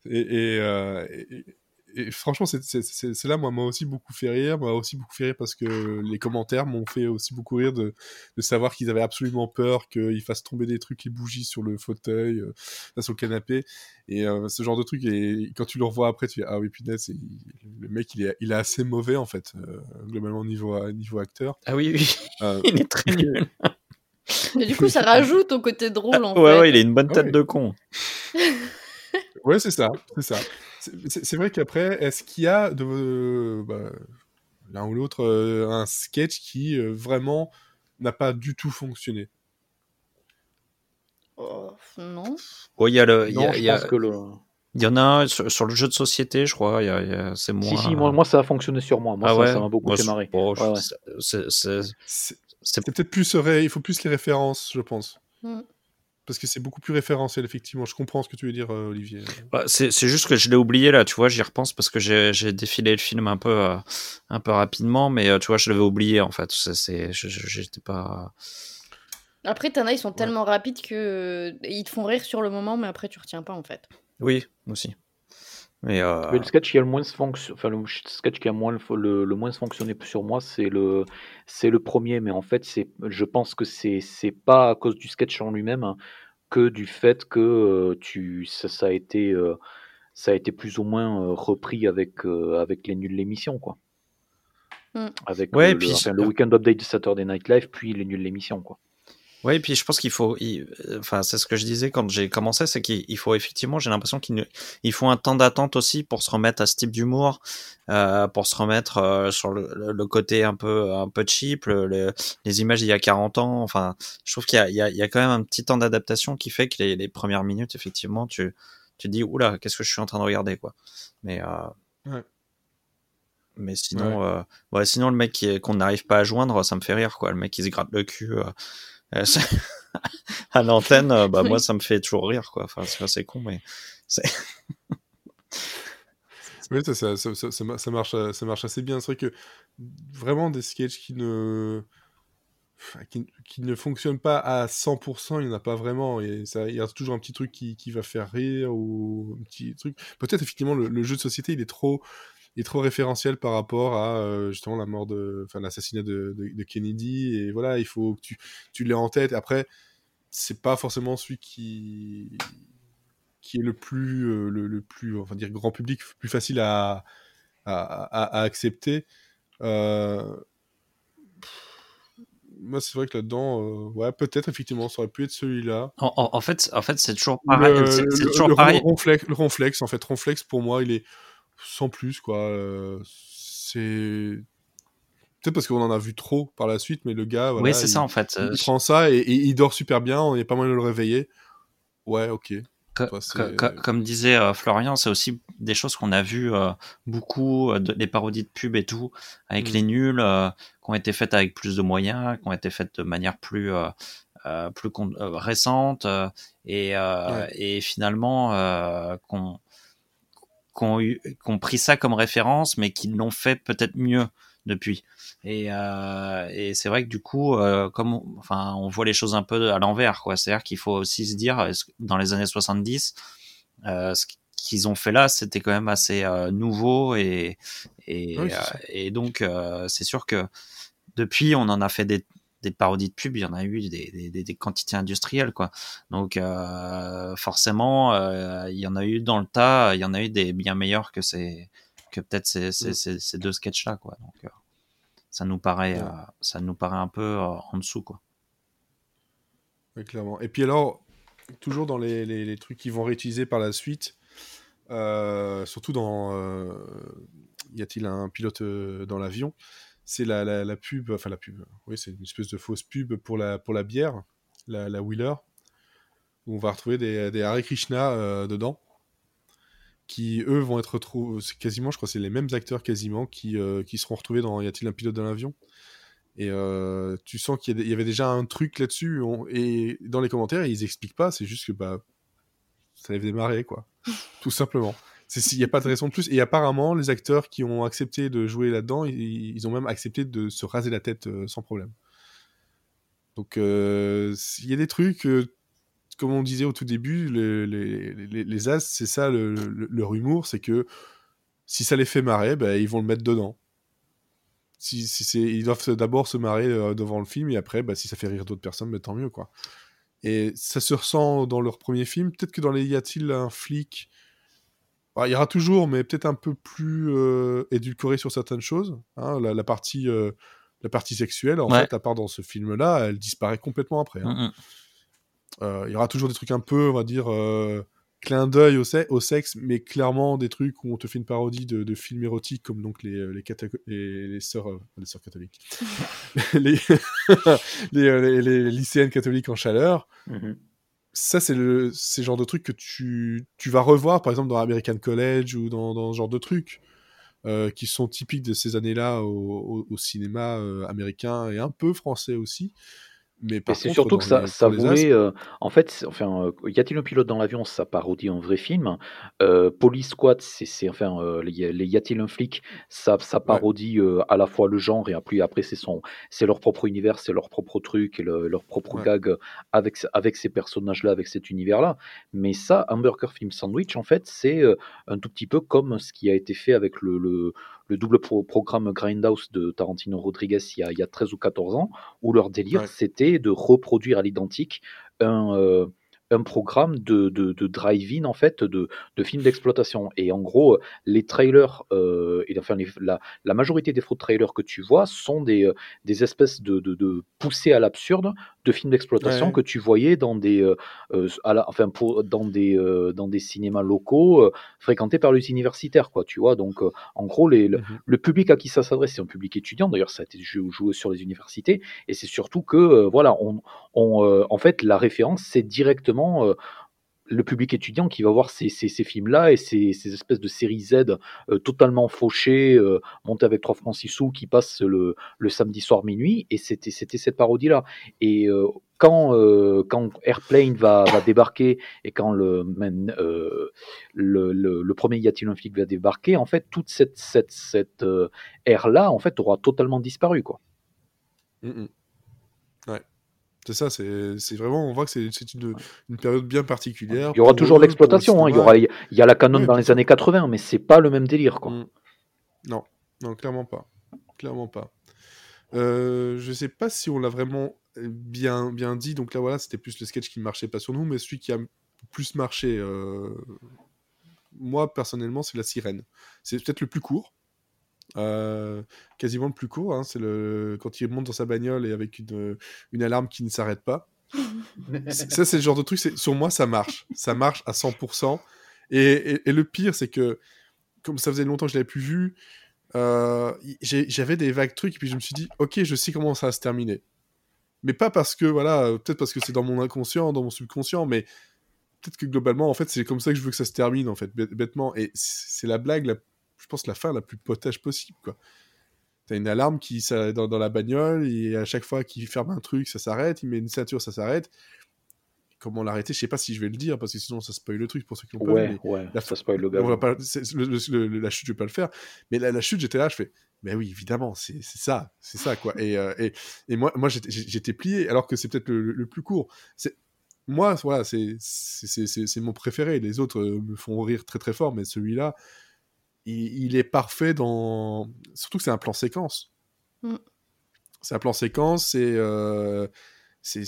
Et, et, euh, et, et franchement, c'est là, moi, m'a aussi beaucoup fait rire. M'a aussi beaucoup fait rire parce que les commentaires m'ont fait aussi beaucoup rire de, de savoir qu'ils avaient absolument peur qu'il fasse tomber des trucs, les bougies sur le fauteuil, euh, sur le canapé. Et euh, ce genre de truc. Et quand tu le revois après, tu dis Ah oui, punaise, le mec, il est, il est assez mauvais, en fait, euh, globalement, niveau, niveau acteur. Ah oui, oui. il est très nul. Mais du coup, ça rajoute au côté drôle, en ouais, fait. Ouais, il a une bonne tête de con. ouais, c'est ça, c'est ça c'est vrai qu'après, est-ce qu'il y a de bah, l'un ou l'autre euh, un sketch qui euh, vraiment n'a pas du tout fonctionné? Oh, Non. il y a le. Il y en a un sur, le jeu de société, je crois. c'est moi. Si, si, moi, ça a fonctionné sur moi. Moi, ah ça m'a beaucoup fait marrer. C'est peut-être plus. Il faut plus les références, je pense. Mm. Parce que c'est beaucoup plus référentiel, effectivement. Je comprends ce que tu veux dire, euh, Olivier. Bah, c'est juste que je l'ai oublié là, tu vois, j'y repense parce que j'ai défilé le film un peu, euh, un peu rapidement, mais euh, tu vois, je l'avais oublié en fait. J'étais pas. Après, Tana, ils sont tellement rapides que ils te font rire sur le moment, mais après, tu retiens pas en fait. Oui, aussi. Mais, le sketch qui a le moins fonction... enfin, le sketch qui a moins le, le, moins fonctionné sur moi, c'est le c'est le premier. Mais en fait, c'est je pense que c'est c'est pas à cause du sketch en lui-même hein, que du fait que euh, tu ça, ça, a été euh, ça a été plus ou moins euh, repris avec avec les nuls l'émission quoi. Mm. Avec ouais, le, puis, le weekend update de Saturday Night Live puis les nuls l'émission quoi. Oui, et puis je pense qu'il faut, enfin c'est ce que je disais quand j'ai commencé, c'est qu'il faut effectivement, j'ai l'impression qu'il il faut un temps d'attente aussi pour se remettre à ce type d'humour, euh, pour se remettre euh, sur le, le, côté un peu un peu cheap, le, les images il y a 40 ans. Enfin, je trouve qu'il y, y, y a, quand même un petit temps d'adaptation qui fait que les, les, premières minutes, effectivement, tu tu dis oula, qu'est-ce que je suis en train de regarder quoi. Mais euh, ouais. Mais sinon, ouais. Euh, ouais. sinon le mec qu'on n'arrive pas à joindre, ça me fait rire quoi. Le mec qui se gratte le cul. Euh, euh, à l'antenne, euh, bah, moi, ça me fait toujours rire, quoi. Enfin, c'est con, mais c'est. oui, ça, ça, ça, ça, marche, ça marche assez bien. C'est vrai que vraiment des sketchs qui ne. Qui, qui, ne fonctionnent pas à 100%, il n'y en a pas vraiment. Et ça, il y a toujours un petit truc qui, qui va faire rire ou un petit truc. Peut-être effectivement le, le, jeu de société, il est trop, est trop référentiel par rapport à euh, justement la mort de, enfin l'assassinat de, de, Kennedy et voilà, il faut que tu, tu l'aies en tête. Après, c'est pas forcément celui qui qui est le plus euh, le, le, plus enfin dire grand public, plus facile à à, à, accepter. Euh... Moi, c'est vrai que là-dedans, euh, ouais, peut-être effectivement, ça aurait pu être celui-là. En, en, fait, en fait, c'est toujours pareil. Toujours le, pareil. Ronflex, le ronflex, en fait, ronflex pour moi, il est sans plus, quoi. Euh, c'est. Peut-être parce qu'on en a vu trop par la suite, mais le gars. oui, c'est ça en fait. Il prend ça et, il dort super bien, on est pas mal de le réveiller. Ouais, ok. comme disait euh, Florian, c'est aussi des choses qu'on a vues euh, beaucoup, des parodies de pub et tout, avec mm. les nuls, qui ont été faites avec plus de moyens, qui ont été faites de manière plus, plus récente, et, et finalement qu'on qui ont, pris ça comme référence, mais qui l'ont fait peut-être mieux depuis. Et, euh, et c'est vrai que du coup, euh, comme enfin, on voit les choses un peu à l'envers, quoi. C'est-à-dire qu'il faut aussi se dire, dans les années 70, euh, ce qu'ils ont fait là, c'était quand même assez nouveau et et, et donc c'est sûr que depuis, on en a fait des, des parodies de pub, il y en a eu des, des, des quantités industrielles, quoi. Donc euh, forcément, euh, il y en a eu dans le tas, il y en a eu des bien meilleurs que ces, que peut-être ces, ces, mm. ces, deux sketchs-là, quoi. Donc euh, ça nous paraît, ça nous paraît un peu en dessous, quoi. Oui, clairement. Et puis alors, toujours dans les, les, les trucs qui vont réutiliser par la suite, surtout dans y a-t-il un pilote dans l'avion c'est la, la, pub, enfin la pub, oui, c'est une espèce de fausse pub pour la, pour la bière, la, la Wheeler, où on va retrouver des, des Hare Krishna euh, dedans, qui eux vont être retrouvés, quasiment, je crois, c'est les mêmes acteurs quasiment qui, euh, qui seront retrouvés dans Y a-t-il un pilote dans l'avion Et euh, tu sens qu'il y, avait déjà un truc là-dessus. Et dans les commentaires, ils expliquent pas. C'est juste que bah, ça les faisait marrer, quoi. Tout simplement. Il n'y a pas de raison de plus. Et apparemment, les acteurs qui ont accepté de jouer là-dedans, ils, ont même accepté de se raser la tête euh, sans problème. Donc, euh, il y a des trucs, comme on disait au tout début, les, les, les, As, c'est ça le, leur humour, c'est que si ça les fait marrer, bah, ils vont le mettre dedans si, si ils doivent d'abord se marrer euh, devant le film et après, bah, si ça fait rire d'autres personnes, bah, tant mieux quoi. Et ça se ressent dans leur premier film. Peut-être que dans les Y a-t-il un flic Il y aura toujours, mais peut-être un peu plus euh, édulcoré sur certaines choses. Hein. la, partie, euh, la partie sexuelle, en fait, à part dans ce film-là, elle disparaît complètement après. Hein. Mm, mm. Il y aura toujours des trucs un peu, on va dire clin d'œil au, au, sexe, mais clairement des trucs où on te fait une parodie de, films érotiques comme donc les, euh, les, les, les sœurs, euh, les sœurs catholiques, les, euh, les, lycéennes catholiques en chaleur. Mm-hmm. Ça, c'est le, genre de trucs que tu, vas revoir, par exemple, dans American College ou dans, ce genre de trucs. qui sont typiques de ces années-là au, au, cinéma américain et un peu français aussi. Mais c'est surtout que ça, ça voulait. Euh, en fait, enfin, euh, y a-t-il un pilote dans l'avion Ça parodie un vrai film. Euh, Police Squad, c'est enfin, les, y a-t-il un flic Ça, ça parodie à la fois le genre et après, après c'est son, c'est leur propre univers, c'est leur propre truc et leur propre gag avec avec ces personnages-là, avec cet univers-là. Mais ça, Hamburger Film Sandwich, en fait, c'est un tout petit peu comme ce qui a été fait avec le, le le double programme Grindhouse de Tarantino Rodriguez il y, a, il y, a, 13 ou 14 ans, où leur délire c'était de reproduire à l'identique un, euh, un programme de, de, de drive-in en fait de, de films d'exploitation. Et en gros les trailers euh, et enfin la, la, majorité des faux trailers que tu vois sont des, euh, des espèces de, de, poussées à l'absurde de films d'exploitation que tu voyais dans des euh, euh à la, enfin pour, dans des euh, dans des cinémas locaux euh, fréquentés par les universitaires quoi tu vois. Donc en gros les, le, mmh le, public à qui ça s'adresse c'est un public étudiant. D'ailleurs ça a été joué sur les universités. Et c'est surtout que voilà on, on en fait la référence c'est directement euh, le public étudiant qui va voir ces, films-là et ces, espèces de séries Z euh, totalement fauchées, euh, montées avec 3 francs 6 sous, qui passent le, samedi soir minuit. Et c'était cette parodie-là. Et quand, quand Airplane va, débarquer et quand le, premier Y a-t-il un va débarquer, en fait, toute cette, cette, cette ère-là, en fait, aura totalement disparu. quoi. Mmh, mmh. C'est ça, c'est vraiment, on voit que c'est une, une, période bien particulière. Il y aura toujours l'exploitation, hein, il, y aura, il y a la canon dans les années 80, mais c'est pas le même délire. Quoi. Mmh. Non, non, clairement pas. Clairement pas. Euh, je sais pas si on l'a vraiment bien, bien dit, donc là voilà, c'était plus le sketch qui ne marchait pas sur nous, mais celui qui a plus marché, euh, moi personnellement, c'est la sirène. C'est peut-être le plus court, euh, quasiment le plus court. Hein, c'est le quand il monte dans sa bagnole et avec une, une alarme qui ne s'arrête pas. ça, c'est le genre de truc. Sur moi, ça marche. Ça marche à 100%. Et, et, le pire, c'est que comme ça faisait longtemps que je l'avais plus vu, euh, j'avais des vagues trucs. Et puis je me suis dit, ok, je sais comment ça va se terminer. Mais pas parce que, voilà, peut-être parce que c'est dans mon inconscient, dans mon subconscient, mais peut-être que globalement, en fait, c'est comme ça que je veux que ça se termine, en fait, bêtement. Et c'est la blague la je pense, la fin la plus potage possible, quoi. T'as une alarme qui ça, dans, dans, la bagnole et à chaque fois qu'il ferme un truc, ça s'arrête. Il met une ceinture, ça s'arrête. Comment l'arrêter Je sais pas si je vais le dire parce que sinon ça spoil le truc pour ceux qui l'ont pas vu. Ouais, la, ça spoil le gars. On va pas, le, la chute, je vais pas le faire. Mais la, la chute, j'étais là, je fais. Mais oui, évidemment, c'est ça, c'est ça quoi. Et, euh, et, et, moi, moi j'étais plié alors que c'est peut-être le, plus court. Moi, voilà, c'est mon préféré. Les autres euh, me font rire très très fort, mais celui-là, il, est parfait dans. Surtout que c'est un plan séquence. Mm. C'est un plan séquence, c'est. Euh, c'est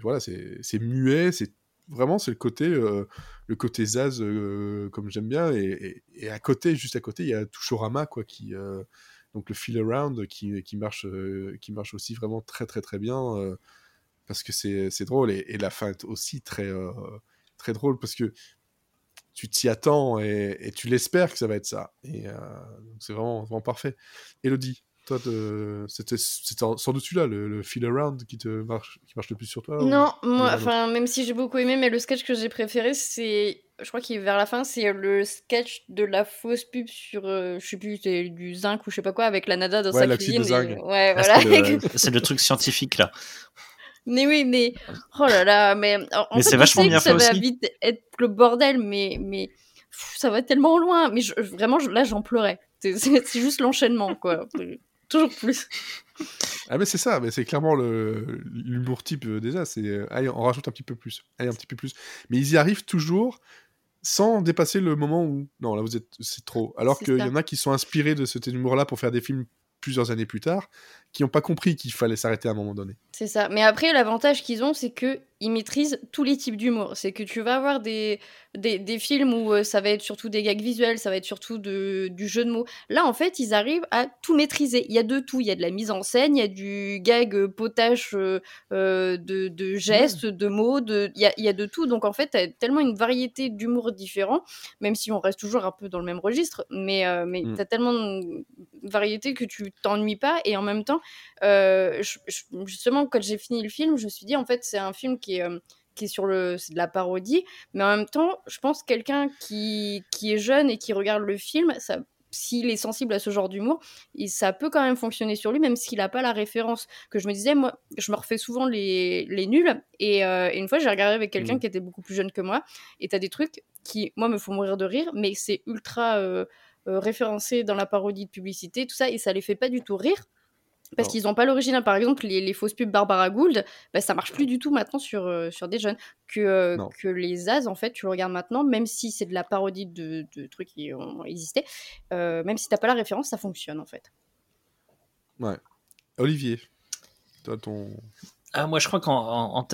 voilà, c'est muet, c'est vraiment c'est le côté euh, le côté Zaz euh, comme j'aime bien et, et, à côté juste à côté il y a Touchorama quoi qui donc le feel around qui, qui marche qui marche aussi vraiment très très très bien parce que c'est drôle et, et, la fin est aussi très très drôle parce que tu t'y attends et, tu l'espères que ça va être ça. Et euh, c'est vraiment, vraiment parfait. Elodie, toi, c'était sans doute celui-là, le, le, feel around qui te marche, qui marche le plus sur toi. Non, moi, enfin, même si j'ai beaucoup aimé, mais le sketch que j'ai préféré, c'est, je crois qu'il est vers la fin, c'est le sketch de la fausse pub sur, euh, je sais plus, du zinc ou je sais pas quoi, avec la nada dans ouais, sa cuisine. Et... Ouais, ah, voilà. C'est le, truc scientifique là. Mais oui, mais oh là là, mais en mais c'est vachement bien fait ça aussi. va vite être le bordel, mais mais ça va tellement loin. Mais je, vraiment, là, j'en pleurais. C'est juste l'enchaînement, quoi. Toujours plus. Ah mais c'est ça, mais c'est clairement l'humour type euh, déjà. C'est euh, allez, on rajoute un petit peu plus, allez un petit peu plus. Mais ils y arrivent toujours sans dépasser le moment où non là vous êtes c'est trop. Alors qu'il y en a qui sont inspirés de cet humour-là pour faire des films plusieurs années plus tard, qui n'ont pas compris qu'il fallait s'arrêter à un moment donné. C'est ça. Mais après, l'avantage qu'ils ont, c'est que ils maîtrisent tous les types d'humour. C'est que tu vas avoir des, des, des films où euh, ça va être surtout des gags visuels, ça va être surtout de, du jeu de mots. Là, en fait, ils arrivent à tout maîtriser. Il y a de tout. Il y a de la mise en scène, il y a du gag euh, potache euh, de, de, gestes, de mots, de... Il, y a, il y a de tout. Donc, en fait, tu as tellement une variété d'humour différents, même si on reste toujours un peu dans le même registre. Mais, mais mm. tu as tellement de variété que tu t'ennuies pas. Et en même temps, justement, quand j'ai fini le film, je me suis dit, en fait, c'est un film qui est, euh, qui est sur le. C'est de la parodie, mais en même temps, je pense quelqu'un qui, qui est jeune et qui regarde le film, ça s'il est sensible à ce genre d'humour, ça peut quand même fonctionner sur lui, même s'il n'a pas la référence. Que je me disais, moi, je me refais souvent les, les nuls. Et, euh, une fois, j'ai regardé avec quelqu'un mmh. qui était beaucoup plus jeune que moi. Et tu as des trucs qui, moi, me font mourir de rire, mais c'est ultra euh, référencé dans la parodie de publicité, tout ça, et ça les fait pas du tout rire parce qu'ils n'ont pas l'original. Par exemple, les, fausses pubs Barbara Gould, bah, ça marche plus du tout maintenant sur, euh, sur des jeunes. Que, euh, que les As, en fait, tu le regardes maintenant, même si c'est de la parodie de, de, trucs qui ont existé, euh, même si tu n'as pas la référence, ça fonctionne en fait. Ouais. Olivier, toi, ton. Ah, moi, je crois qu'en en,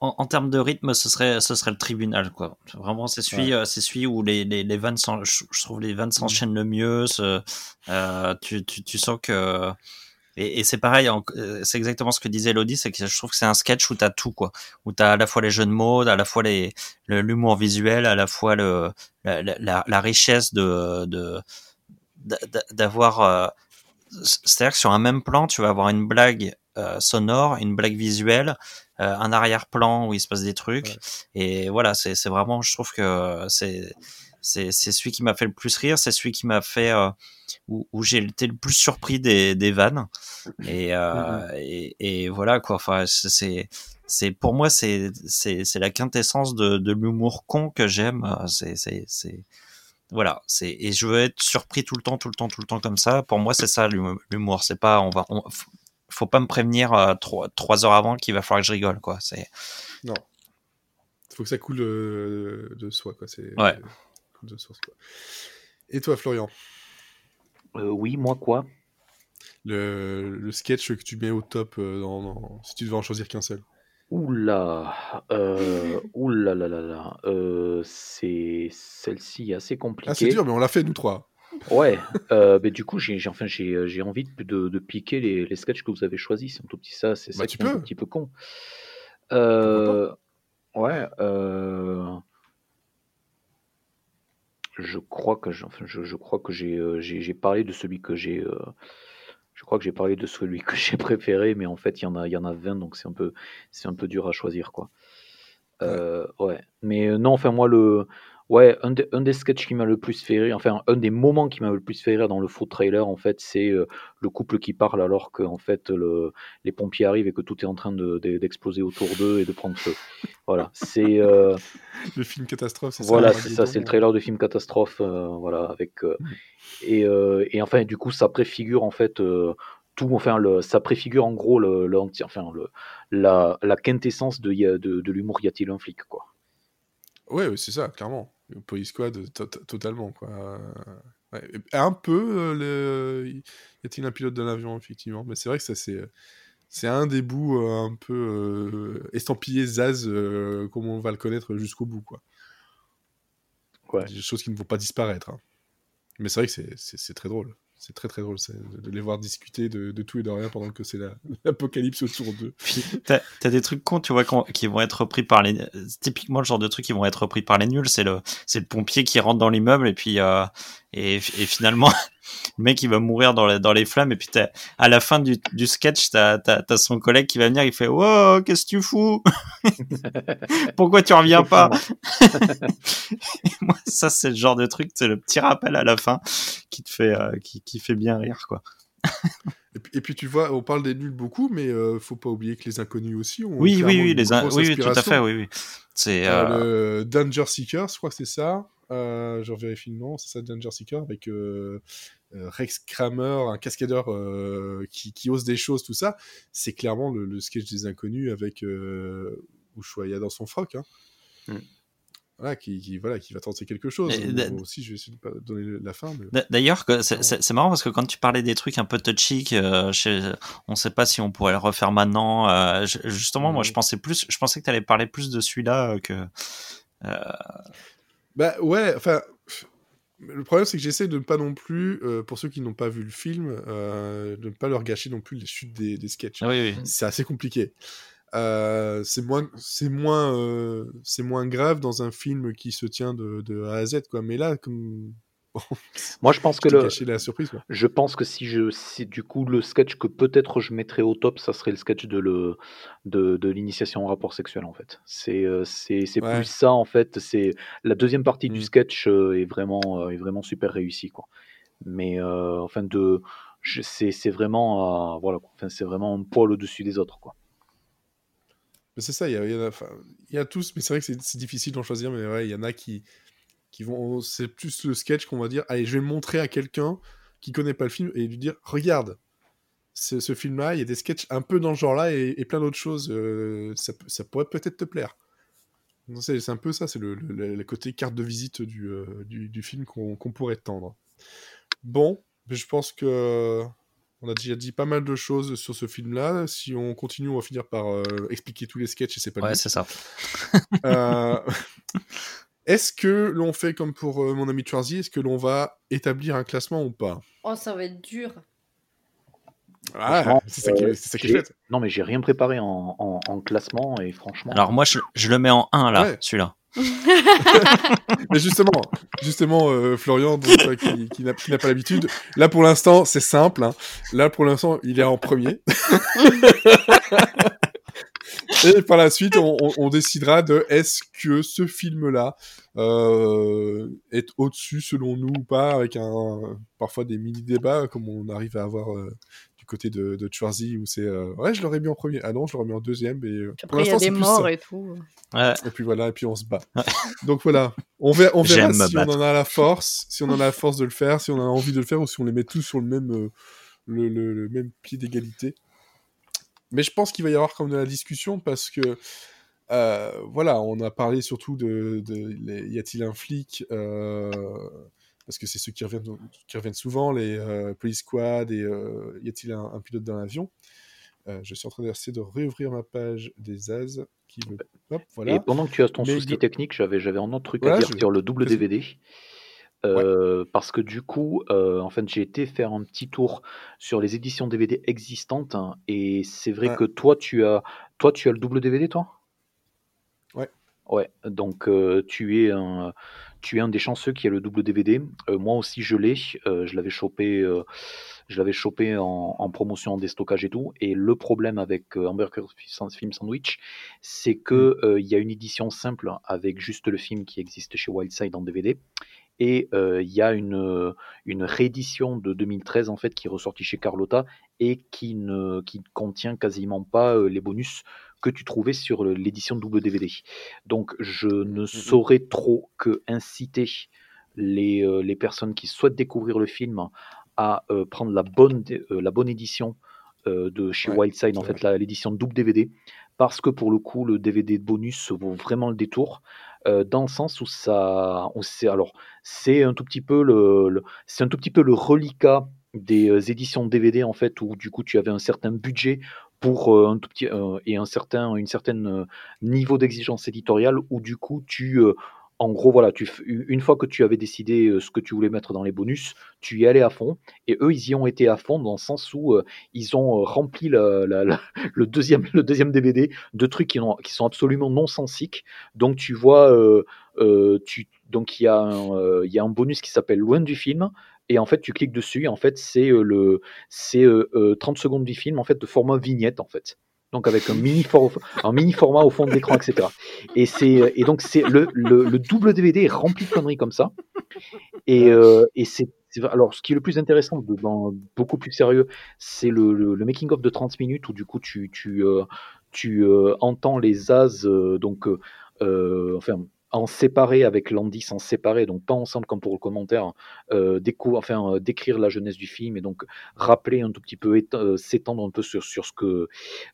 en, termes de rythme, ce serait, ce serait le tribunal, quoi. Vraiment, c'est celui, c'est celui où les, les, les vannes, je, trouve les vannes mmh. s'enchaînent le mieux. tu, tu, tu, sens que et, et c'est pareil, euh, c'est exactement ce que disait Elodie, c'est que je trouve que c'est un sketch où t'as tout, quoi. Où t'as à la fois les jeux de mots, à la fois les l'humour visuel, à la fois le la, la, la richesse de d'avoir. Euh, c'est-à-dire que sur un même plan, tu vas avoir une blague euh, sonore, une blague visuelle, un arrière-plan où il se passe des trucs. Et voilà, c'est vraiment, je trouve que c'est c'est celui qui m'a fait le plus rire, c'est celui qui m'a fait euh, où, où j'ai été le plus surpris des, des vannes. Et, euh, mm-hmm. et, et, voilà quoi. Enfin, c'est c'est pour moi c'est c'est la quintessence de, de l'humour con que j'aime. C'est c'est voilà. C'est et je veux être surpris tout le temps, tout le temps, tout le temps comme ça. Pour moi, c'est ça l'humour. C'est pas on va on, faut pas me prévenir euh, trois, trois heures avant qu'il va falloir que je rigole quoi. C'est non. Il faut que ça coule de, de soi quoi. C'est ouais source. Quoi. Et toi, Florian euh, Oui, moi quoi? Le, le, sketch que tu mets au top euh, dans, si tu devais en choisir qu'un seul. Oula, euh, oula là là là, euh, c'est celle-ci assez compliquée. Ah, c'est dur, mais on l'a fait nous trois. Ouais, euh, mais du coup, j'ai enfin, j'ai envie de, de, piquer les, les sketchs que vous avez choisis. C'est un tout petit ça, c'est bah, un petit peu con. Euh, ouais, euh, je crois que je, je, crois que euh, j'ai j'ai parlé de celui que j'ai euh, je crois que j'ai parlé de celui que j'ai préféré mais en fait il y en a il y en a 20 donc c'est un peu c'est un peu dur à choisir quoi. Euh, ouais. Mais non enfin moi le Ouais, un, des sketchs qui m'a le plus fait rire, enfin un des moments qui m'a le plus fait rire dans le faux trailer, en fait, c'est euh, le couple qui parle alors que en fait le, les pompiers arrivent et que tout est en train d'exploser autour d'eux et de prendre feu. Voilà, c'est euh, le film catastrophe. C'est voilà, c'est ça, c'est le trailer de film catastrophe, euh, voilà, avec mm. et, et, enfin du coup ça préfigure en fait tout, enfin le, ça préfigure en gros le, enfin le, la, la quintessence de, de, de l'humour y a-t-il un flic quoi. Ouais, c'est ça, clairement. Police Squad, totalement, quoi. Un peu, euh, le... y a-t-il un pilote de l'avion, effectivement, mais c'est vrai que ça, c'est... C'est un des bouts euh, un peu euh, estampillé Zaz, comme on va le connaître jusqu'au bout, quoi. Ouais. Des choses qui ne vont pas disparaître. Hein. Mais c'est vrai que c'est très drôle. C'est très très drôle de, les voir discuter de, tout et de rien pendant que c'est l'apocalypse autour d'eux. t'as as des trucs cons, tu vois, qui vont être repris par les. Typiquement, le genre de trucs qui vont être repris par les nuls, c'est le, le pompier qui rentre dans l'immeuble et puis euh, et, finalement, le mec il va mourir dans, dans les flammes et puis à la fin du, du sketch t'as as, son collègue qui va venir il fait wow qu'est-ce que tu fous? Pourquoi tu reviens pas moi ça c'est le genre de truc c'est le petit rappel à la fin qui te fait euh, qui, qui fait bien rire quoi et, puis, tu vois, on parle des nuls beaucoup, mais euh, faut pas oublier que les inconnus aussi ont. Oui, oui, oui, les oui, oui, tout à fait, oui, oui. C'est euh, le Danger Seeker, je crois que c'est ça. Euh, je vérifie le nom, c'est ça, Danger Seeker, avec euh, euh, Rex Kramer, un cascadeur qui, qui, ose des choses, tout ça. C'est clairement le, sketch des inconnus avec Ushuaïa dans son froc. Hein. Mm. Voilà, qui, voilà, qui va tenter quelque chose. aussi, je vais essayer de pas donner la fin. D'ailleurs, c'est marrant parce que quand tu parlais des trucs un peu touchy, on ne sait pas si on pourrait le refaire maintenant. justement, moi, je pensais plus, je pensais que tu allais parler plus de celui-là que. Bah ouais, enfin, le problème c'est que j'essaie de ne pas non plus, euh, pour ceux qui n'ont pas vu le film, euh, de ne pas leur gâcher non plus les chutes des, des sketchs. Ah oui, oui. C'est assez compliqué. Euh, c'est moins, c'est moins, c'est moins grave dans un film qui se tient de, de A à Z, quoi. Mais là, comme Moi, je pense que le, la surprise. je pense que si je, si du coup le sketch que peut-être je mettrais au top, ça serait le sketch de le, de, de l'initiation au rapport sexuel en fait. C'est, euh, c'est, c'est plus ça en fait. C'est la deuxième partie du mmh. sketch euh, est vraiment, euh, est vraiment super réussie quoi. Mais enfin de, c'est, c'est vraiment, voilà, enfin c'est vraiment un poil au-dessus des autres quoi. c'est ça, il y, a, y, y a tous, mais c'est vrai que c'est, difficile d'en choisir, mais ouais, il y en a qui, qui vont c'est plus le sketch qu'on va dire allez je vais montrer à quelqu'un qui connaît pas le film et lui dire regarde ce, ce film là il y a des sketchs un peu dans ce genre là et, plein d'autres choses euh, ça, ça, pourrait peut-être te plaire c'est un peu ça c'est le, le, côté carte de visite du, euh, du, du, film qu'on pourrait tendre bon je pense que on a déjà dit pas mal de choses sur ce film-là. Si on continue, on va finir par euh, expliquer tous les sketchs et c'est pas Ouais, c'est ça. Est-ce que l'on fait comme pour euh, mon ami Charzy Est-ce que l'on va établir un classement ou pas? Oh, ça va être dur. Ah, c'est ça qui, est, Non, mais j'ai rien préparé en, classement et franchement. Alors moi, je, le mets en 1 là, celui-là. mais justement, justement, euh, Florian, qui, qui n'a pas l'habitude, là pour l'instant, c'est simple. Hein. Là pour l'instant, il est en premier. Et par la suite, on, décidera de est-ce que ce film-là euh, est au-dessus selon nous ou pas, avec un parfois des mini-débats comme on arrive à avoir euh, du côté de, de Schwarzy où c'est euh, ouais je l'aurais mis en premier, ah non je l'aurais mis en deuxième, mais pour l'instant c'est morts et tout. Et puis voilà, et puis on se bat. Donc voilà, on verra, on verra si on en a la force, si on en a la force de le faire, si on a envie de le faire ou si on les met tous sur le même le, le même pied d'égalité. Mais je pense qu'il va y avoir comme de la discussion parce que euh, voilà, on a parlé surtout de, y a-t-il un flic euh, parce que c'est ceux qui reviennent, qui reviennent souvent, les euh, police squad et y a-t-il un, pilote dans l'avion Je suis en train d'essayer de réouvrir ma page des As qui Hop, voilà. Et pendant que tu as ton souci technique, j'avais j'avais un autre truc à dire sur le double DVD. Parce que du coup, en fait, j'ai été faire un petit tour sur les éditions DVD existantes hein, et c'est vrai que toi, tu as, toi, tu as le double DVD, toi? Ouais. Ouais, donc tu es un, tu es un des chanceux qui a le double DVD. moi aussi, je l'ai. je l'avais chopé, je l'avais chopé en, promotion, en déstockage et tout. Et le problème avec Hamburger Film Sandwich, c'est que mmh. il y a une édition simple avec juste le film qui existe chez Wildside en DVD. Et il y a une, une réédition de 2013 en fait qui est ressortie chez Carlotta et qui ne qui contient quasiment pas les bonus que tu trouvais sur l'édition double DVD. Donc je ne mmh saurais trop que inciter les, les personnes qui souhaitent découvrir le film à prendre la bonne, la bonne édition de chez Wildside, en fait l'édition double DVD, parce que pour le coup le DVD bonus vaut vraiment le détour. Dans le sens où ça, sait, alors c'est un tout petit peu le, c'est un tout petit peu le reliquat des éditions DVD en fait où du coup tu avais un certain budget pour un tout petit et un certain une certaine niveau d'exigence éditoriale où du coup tu en gros, voilà, une fois que tu avais décidé ce que tu voulais mettre dans les bonus, tu y allais à fond. Et eux, ils y ont été à fond dans le sens où ils ont rempli le, deuxième, DVD de trucs qui, sont absolument non sensiques. Donc, tu vois, il y, a un, bonus qui s'appelle Loin du film, Et en fait, tu cliques dessus, et en fait, c'est 30 secondes du film, en fait, de format vignette, en fait. Donc avec un mini, un mini format au fond de l'écran, etc. Et, c'est, et donc c'est le, le, double DVD est rempli de conneries comme ça. Et, et c'est alors, ce qui est le plus intéressant, dans, beaucoup plus sérieux, c'est le, le, making-of de 30 minutes où du coup tu, tu, tu entends les as, donc, enfin, en séparé avec Landis, en séparé, donc pas ensemble comme pour le commentaire, euh, enfin, euh, décrire la jeunesse du film et donc rappeler un tout petit peu, euh, s'étendre un peu sur, sur ce que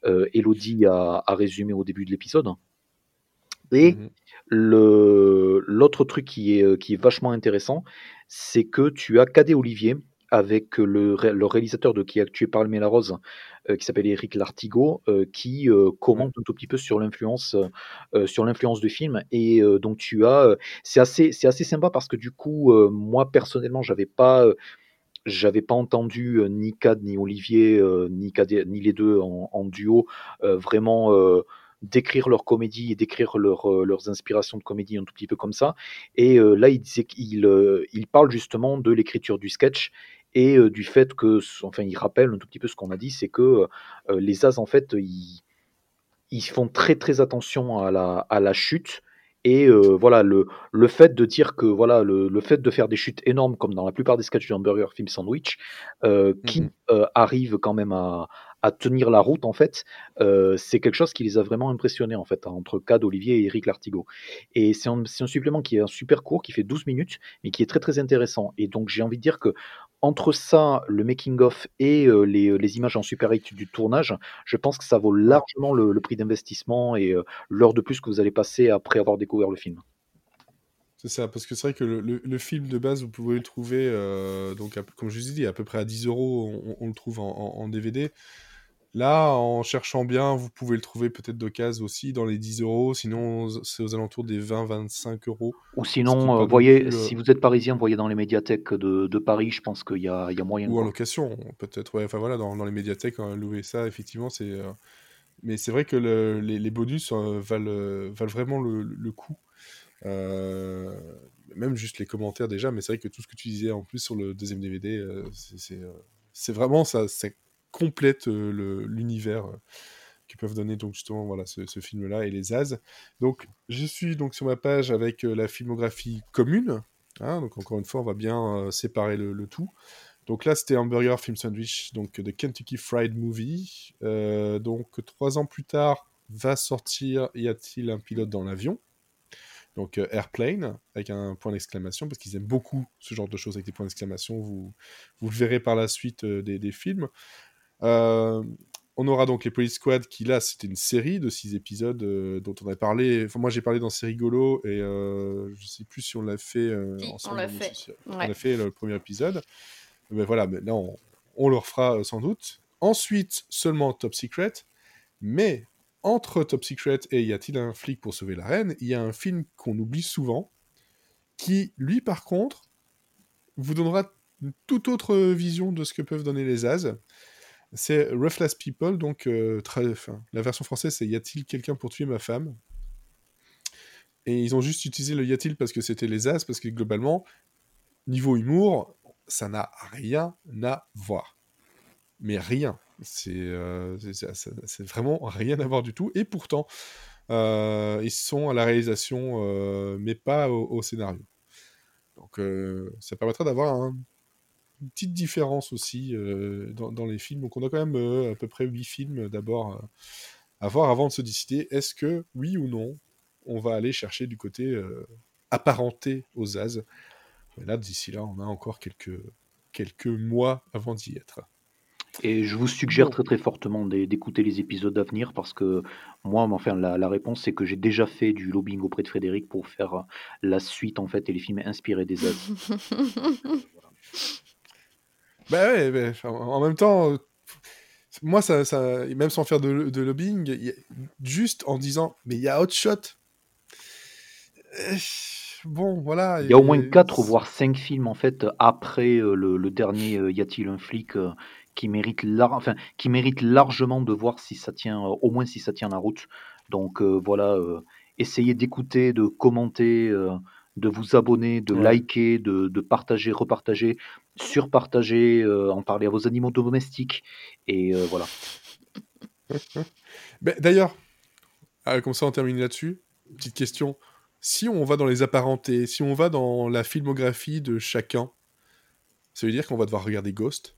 euh, Elodie a, a, résumé au début de l'épisode. Et mmh l'autre truc qui est, qui est vachement intéressant, c'est que tu as Cadet Olivier, avec le, le, réalisateur de Qui a tué par la Rose, euh, qui s'appelle Eric Lartigot, euh, qui euh, commente un tout petit peu sur l'influence sur l'influence du film. Et donc tu as, c'est assez c'est assez sympa parce que du coup, moi personnellement, j'avais pas j'avais pas entendu ni Cad ni Olivier ni ni les deux en, duo vraiment décrire leur comédie et décrire leur, leurs inspirations de comédie un tout petit peu comme ça. Et là, il disait qu'il il parle justement de l'écriture du sketch et du fait que, enfin, il rappelle un tout petit peu ce qu'on a dit, c'est que les As, en fait, ils, ils, font très très attention à la, à la chute. Et voilà, le, le fait de dire que voilà, le, le, fait de faire des chutes énormes, comme dans la plupart des sketchs du Hamburger Film Sandwich, qui mmh arrivent quand même à, à tenir la route en fait, euh, c'est quelque chose qui les a vraiment impressionnés en fait entre Cad, Olivier et Eric Lartigot. Et c'est un, un, supplément qui est un super court, qui fait 12 minutes, mais qui est très très intéressant. Et donc j'ai envie de dire que entre ça, le making of et euh, les, les, images en super 8 du tournage, je pense que ça vaut largement le, prix d'investissement et euh, l'heure de plus que vous allez passer après avoir découvert le film. C'est ça, parce que c'est vrai que le, le, film de base, vous pouvez le trouver, euh, donc comme je vous ai dit, à peu près à 10 euros, on, on, le trouve en, en, en DVD. Là, en cherchant bien, vous pouvez le trouver peut-être d'occasion aussi dans les 10 euros. Sinon, c'est aux alentours des 20-25 euros. Ou sinon, euh, voyez, euh, si vous êtes parisien, voyez dans les médiathèques de, Paris, je pense qu'il y a, il y a moyen. Ou en location, peut-être. Ouais, enfin voilà, dans, les médiathèques, hein, louer ça, effectivement, c'est. Euh, mais c'est vrai que les, bonus valent, valent, vraiment le, coup. même juste les commentaires déjà, mais c'est vrai que tout ce que tu disais en plus sur le deuxième DVD, c'est vraiment ça, c'est complète euh, l'univers euh, que peuvent donner donc justement voilà ce, film-là et les As. Donc je suis donc sur ma page avec euh, la filmographie commune. Hein, donc encore une fois, on va bien séparer le, tout. Donc là, c'était Hamburger Film Sandwich, donc de Kentucky Fried Movie. donc trois ans plus tard, va sortir Y a-t-il un pilote dans l'avion? Donc Airplane, avec un point d'exclamation, parce qu'ils aiment beaucoup ce genre de choses avec des points d'exclamation. Vous, vous le verrez par la suite des, films. Euh, on aura donc les Police Squad qui là c'était une série de six épisodes euh, dont on a parlé. Enfin moi j'ai parlé dans C'est rigolo et euh, je sais plus si on l'a fait ensemble. On l'a fait. On a fait le premier épisode. Mais voilà, maintenant on, on, le refera sans doute. Ensuite seulement Top Secret, mais entre Top Secret et Y a-t-il un flic pour sauver la reine, il y a un film qu'on oublie souvent, qui lui par contre vous donnera une toute autre vision de ce que peuvent donner les As. C'est Roughless People, donc euh, très, la version française c'est Y a-t-il quelqu'un pour tuer ma femme? Et ils ont juste utilisé le Y a-t-il parce que c'était les As, parce que globalement, niveau humour, ça n'a rien à voir. Mais rien. C'est euh, vraiment rien à voir du tout. Et pourtant, euh, ils sont à la réalisation, mais pas au, au scénario. Donc ça permettra d'avoir un une petite différence aussi euh, dans, les films. Donc on a quand même euh, à peu près 8 films d'abord euh, à voir avant de se décider est-ce que, oui ou non, on va aller chercher du côté apparenté aux As. Mais là, d'ici là, on a encore quelques, quelques mois avant d'y être. Et je vous suggère très très fortement d'écouter les épisodes à venir parce que moi, enfin, la, la réponse c'est que j'ai déjà fait du lobbying auprès de Frédéric pour faire la suite en fait et les films inspirés des As. Bah ouais, en même temps, moi, ça, ça, même sans faire de, de lobbying, juste en disant, mais il y a Hotshot. Euh, bon, voilà. Il y a au moins 4 voire 5 films en fait après euh, le, le, dernier euh, Y a-t-il un flic qui mérite enfin, qui mérite largement de voir si ça tient, au moins si ça tient la route. Donc voilà, essayez d'écouter, de commenter de vous abonner, de Ouais. liker, de, de partager, repartager, surpartager, euh, en parler à vos animaux domestiques. Et euh, voilà. Ben, D'ailleurs, ah, comme ça on termine là-dessus, petite question. Si on va dans les apparentés, si on va dans la filmographie de chacun, ça veut dire qu'on va devoir regarder Ghost?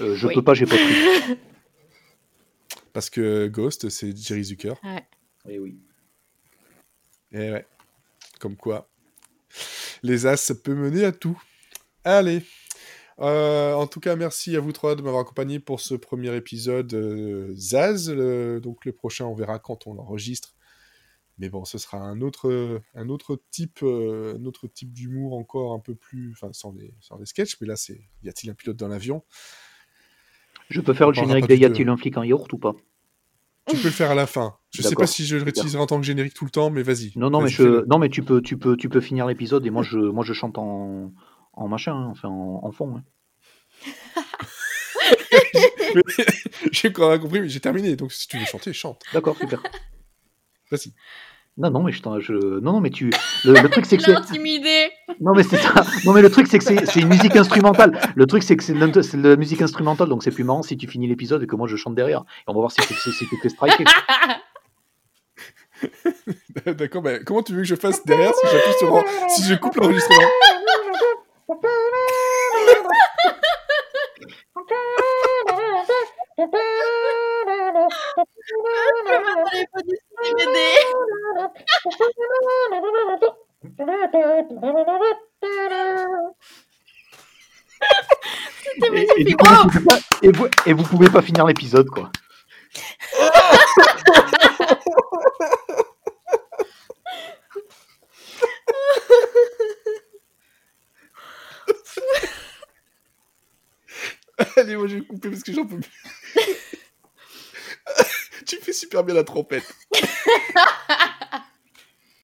Euh, je Oui. peux pas, j'ai pas de prix. Parce que Ghost, c'est Jerry Zucker. Eh oui. Et ouais, comme quoi. Les As, ça peut mener à tout. Allez. Euh, en tout cas, merci à vous trois de m'avoir accompagné pour ce premier épisode euh, Zaz. Le- donc le prochain, on verra quand on l'enregistre. Mais bon, ce sera un autre, un autre type, euh, un autre type d'humour encore un peu plus, enfin sans les, sans les sketchs. Mais là, c'est y a-t-il un pilote dans l'avion? Je peux faire On le générique de Y a-t-il un flic en yaourt ou pas? Tu peux le faire à la fin. Je sais pas si je le réutiliserai en tant que générique tout le temps, mais vas-y. Non, non, mais je, non, mais tu peux, tu peux, tu peux finir l'épisode et moi je, moi je chante en, en machin, hein, enfin en, en fond. hein. J'ai compris, mais j'ai terminé. Donc si tu veux chanter, chante. D'accord, super. Vas-y. Non, non, mais je, t'en- je, non, non, mais tu, le, le truc c'est que c'est, intimidé. non, mais c'est ça. Non, mais le truc c'est que c'est, c'est une musique instrumentale. Le truc c'est que c'est, de- la musique instrumentale, donc c'est plus marrant si tu finis l'épisode et que moi je chante derrière. Et on va voir si tu si, si fais striker. D'accord, mais comment tu veux que je fasse derrière si j'appuie sur si je coupe l'enregistrement? Et, et du coup, vous pouvez pas, et, vous, et vous pouvez pas finir l'épisode, quoi. Allez, moi je vais couper parce que j'en peux plus. tu fais super bien la trompette.